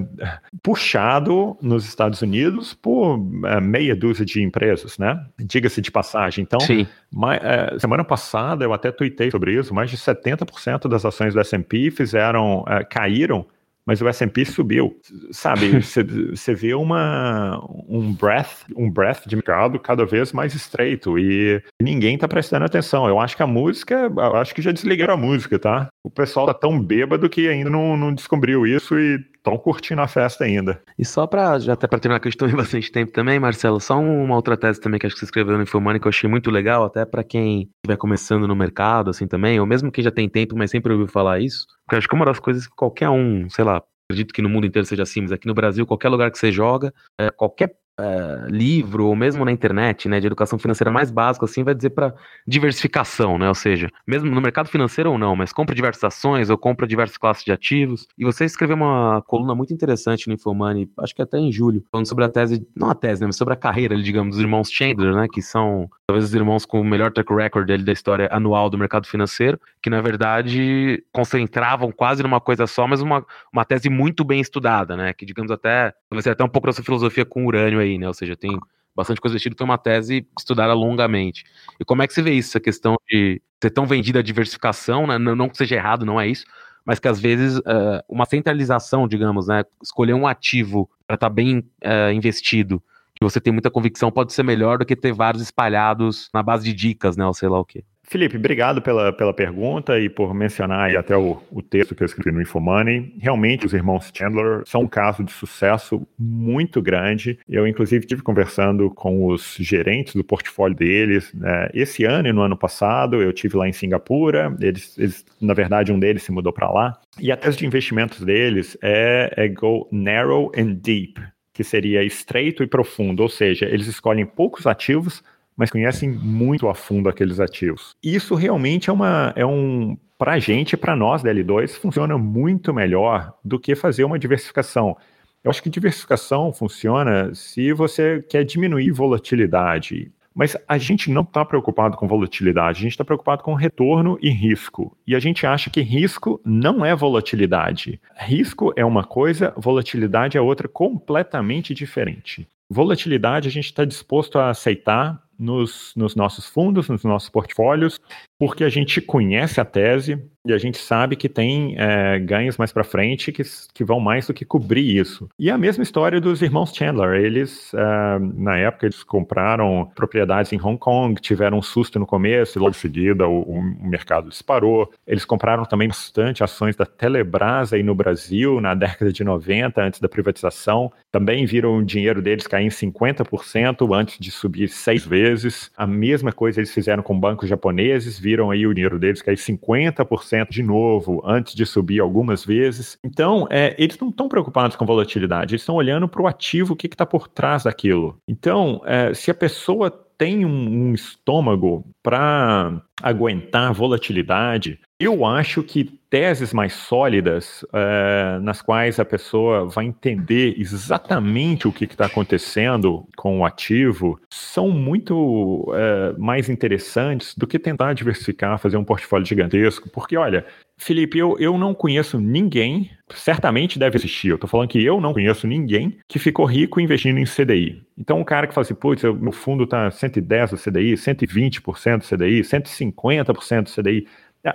puxado nos Estados Unidos por é, meia dúzia de empresas, né? Diga-se de passagem. Então, Sim. é, semana passada eu até tuitei sobre isso, mais de 70% das ações do S&P fizeram é, caíram mas o S&P subiu. Sabe, você vê uma, um breath, um breath de mercado cada vez mais estreito e ninguém tá prestando atenção. Eu acho que a música, eu acho que já desligaram a música, tá? O pessoal tá tão bêbado que ainda não, não descobriu isso e estão curtindo a festa ainda. E só para já até para terminar, que eu estou em bastante tempo também, Marcelo, só uma outra tese também que acho que você escreveu no Infomani que eu achei muito legal, até para quem estiver começando no mercado, assim também, ou mesmo quem já tem tempo, mas sempre ouviu falar isso, porque acho que uma das coisas que qualquer um, sei lá, acredito que no mundo inteiro seja assim, mas aqui no Brasil, qualquer lugar que você joga, é, qualquer é, livro ou mesmo na internet, né, de educação financeira mais básico, assim, vai dizer para diversificação, né? Ou seja, mesmo no mercado financeiro ou não, mas compra diversas ações ou compra diversas classes de ativos. E você escreveu uma coluna muito interessante no Infomani, acho que até em julho, falando sobre a tese, não a tese, né, mas sobre a carreira, digamos, dos irmãos Chandler, né, que são talvez os irmãos com o melhor track record dele da história anual do mercado financeiro, que na verdade concentravam quase numa coisa só, mas uma, uma tese muito bem estudada, né? Que digamos até, talvez até um pouco dessa filosofia com urânio aí, né? Ou seja, tem bastante coisa vestida, foi uma tese estudada longamente. E como é que você vê isso, essa questão de ser tão vendida a diversificação, né? não, não que seja errado, não é isso, mas que às vezes uh, uma centralização, digamos, né? Escolher um ativo para estar tá bem uh, investido que você tem muita convicção pode ser melhor do que ter vários espalhados na base de dicas, né, ou sei lá o quê. Felipe, obrigado pela, pela pergunta e por mencionar até o, o texto que eu escrevi no Infomoney. Realmente, os irmãos Chandler são um caso de sucesso muito grande. Eu, inclusive, tive conversando com os gerentes do portfólio deles né, esse ano e no ano passado. Eu tive lá em Singapura. Eles, eles na verdade, um deles se mudou para lá. E a tese de investimentos deles é, é go narrow and deep que seria estreito e profundo, ou seja, eles escolhem poucos ativos, mas conhecem muito a fundo aqueles ativos. Isso realmente é uma é um para a gente, para nós da L2, funciona muito melhor do que fazer uma diversificação. Eu acho que diversificação funciona se você quer diminuir volatilidade. Mas a gente não está preocupado com volatilidade, a gente está preocupado com retorno e risco. E a gente acha que risco não é volatilidade. Risco é uma coisa, volatilidade é outra completamente diferente. Volatilidade a gente está disposto a aceitar nos, nos nossos fundos, nos nossos portfólios, porque a gente conhece a tese e a gente sabe que tem é, ganhos mais para frente que, que vão mais do que cobrir isso. E a mesma história dos irmãos Chandler. Eles, é, na época, eles compraram propriedades em Hong Kong, tiveram um susto no começo, e logo em seguida o, o mercado disparou. Eles compraram também bastante ações da Telebrás aí no Brasil, na década de 90, antes da privatização. Também viram o dinheiro deles cair em 50% antes de subir seis vezes. A mesma coisa eles fizeram com bancos japoneses, viram aí o dinheiro deles cair 50% de novo antes de subir algumas vezes. Então, é, eles não estão preocupados com volatilidade, eles estão olhando para o ativo, o que está por trás daquilo. Então, é, se a pessoa tem um, um estômago para aguentar volatilidade, eu acho que teses mais sólidas, é, nas quais a pessoa vai entender exatamente o que está acontecendo com o ativo, são muito é, mais interessantes do que tentar diversificar, fazer um portfólio gigantesco. Porque, olha, Felipe, eu, eu não conheço ninguém, certamente deve existir, eu estou falando que eu não conheço ninguém que ficou rico investindo em CDI. Então, um cara que fala assim, putz, meu fundo está 110% do CDI, 120% do CDI, 150% do CDI.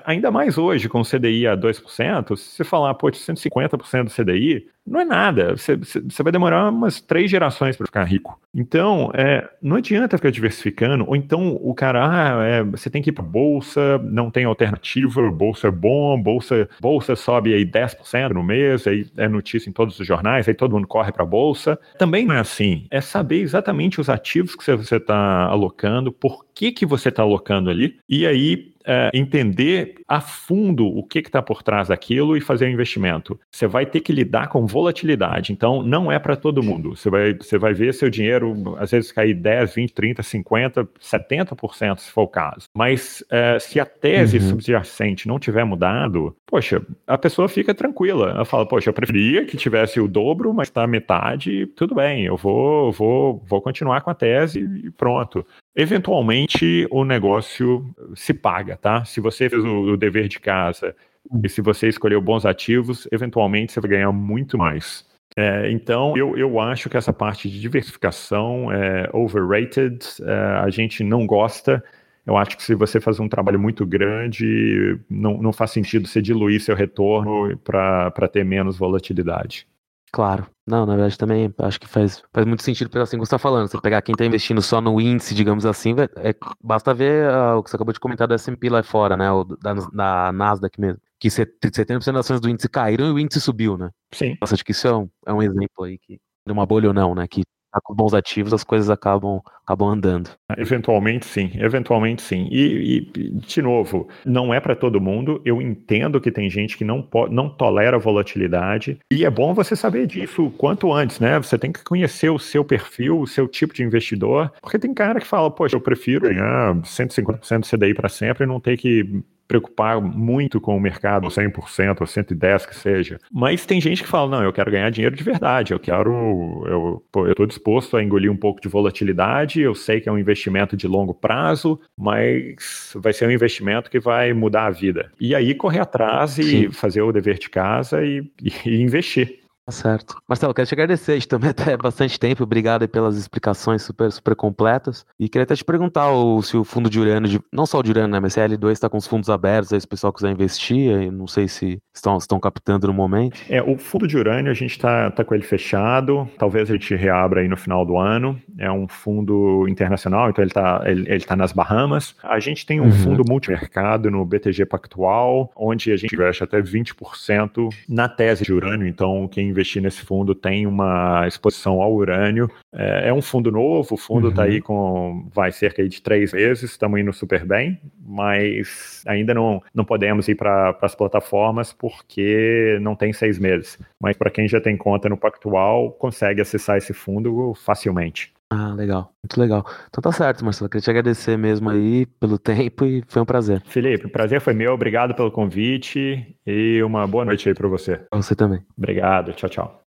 Ainda mais hoje, com o CDI a 2%, se você falar, pô, 150% do CDI, não é nada. Você, você vai demorar umas três gerações para ficar rico. Então, é, não adianta ficar diversificando, ou então o cara, ah, é, você tem que ir para bolsa, não tem alternativa, bolsa é bom, bolsa, bolsa sobe aí 10% no mês, aí é notícia em todos os jornais, aí todo mundo corre para bolsa. Também não é assim. É saber exatamente os ativos que você está alocando, por que, que você está alocando ali, e aí é, entender a fundo o que está por trás daquilo e fazer o investimento. Você vai ter que lidar com volatilidade, então não é para todo mundo. Você vai, você vai ver seu dinheiro, às vezes, cair 10, 20, 30, 50, 70% se for o caso. Mas é, se a tese uhum. subjacente não tiver mudado, poxa, a pessoa fica tranquila. Ela fala, poxa, eu preferia que tivesse o dobro, mas está metade, tudo bem, eu vou, vou, vou continuar com a tese e pronto. Eventualmente o negócio se paga, tá? Se você fez o, o dever de casa e se você escolheu bons ativos, eventualmente você vai ganhar muito mais. É, então, eu, eu acho que essa parte de diversificação é overrated, é, a gente não gosta. eu acho que se você faz um trabalho muito grande, não, não faz sentido você diluir seu retorno para ter menos volatilidade. Claro. Não, na verdade também acho que faz, faz muito sentido pelo assim que você está falando. Você pegar quem está investindo só no índice, digamos assim, é, basta ver uh, o que você acabou de comentar do S&P lá fora, né? O da, da Nasdaq mesmo. Que 70% das ações do índice caíram e o índice subiu, né? Sim. Nossa, acho que isso é um, é um exemplo aí que de uma bolha ou não, né? Que tá com bons ativos, as coisas acabam, acabam andando. Eventualmente sim, eventualmente sim. E, e de novo, não é para todo mundo. Eu entendo que tem gente que não, não tolera volatilidade. E é bom você saber disso quanto antes, né? Você tem que conhecer o seu perfil, o seu tipo de investidor. Porque tem cara que fala, poxa, eu prefiro ganhar 150% do CDI para sempre e não ter que preocupar muito com o mercado, 100% ou 110% que seja. Mas tem gente que fala, não, eu quero ganhar dinheiro de verdade, eu quero, eu estou disposto a engolir um pouco de volatilidade, eu sei que é um investimento de longo prazo, mas vai ser um investimento que vai mudar a vida. E aí correr atrás e Sim. fazer o dever de casa e, e investir. Tá certo. Marcelo, quero te agradecer. Também até bastante tempo. Obrigado pelas explicações super, super completas. E queria até te perguntar o, se o fundo de urânio, de, não só o de urânio, né, mas CL2 está com os fundos abertos, aí se o pessoal quiser investir, não sei se estão, estão captando no momento. É, o fundo de urânio a gente está tá com ele fechado. Talvez a gente reabra aí no final do ano. É um fundo internacional, então ele está ele, ele tá nas Bahamas. A gente tem um uhum. fundo multimercado no BTG Pactual, onde a gente investe até 20% na tese de urânio. Então, quem investir nesse fundo tem uma exposição ao urânio. É, é um fundo novo, o fundo está uhum. aí com vai cerca de três meses, estamos indo super bem, mas ainda não, não podemos ir para as plataformas porque não tem seis meses. Mas para quem já tem conta no Pactual, consegue acessar esse fundo facilmente. Ah, legal. Muito legal. Então tá certo, Marcelo. Queria te agradecer mesmo aí pelo tempo e foi um prazer. Felipe, o prazer foi meu. Obrigado pelo convite e uma boa noite aí para você. Pra você também. Obrigado. Tchau, tchau.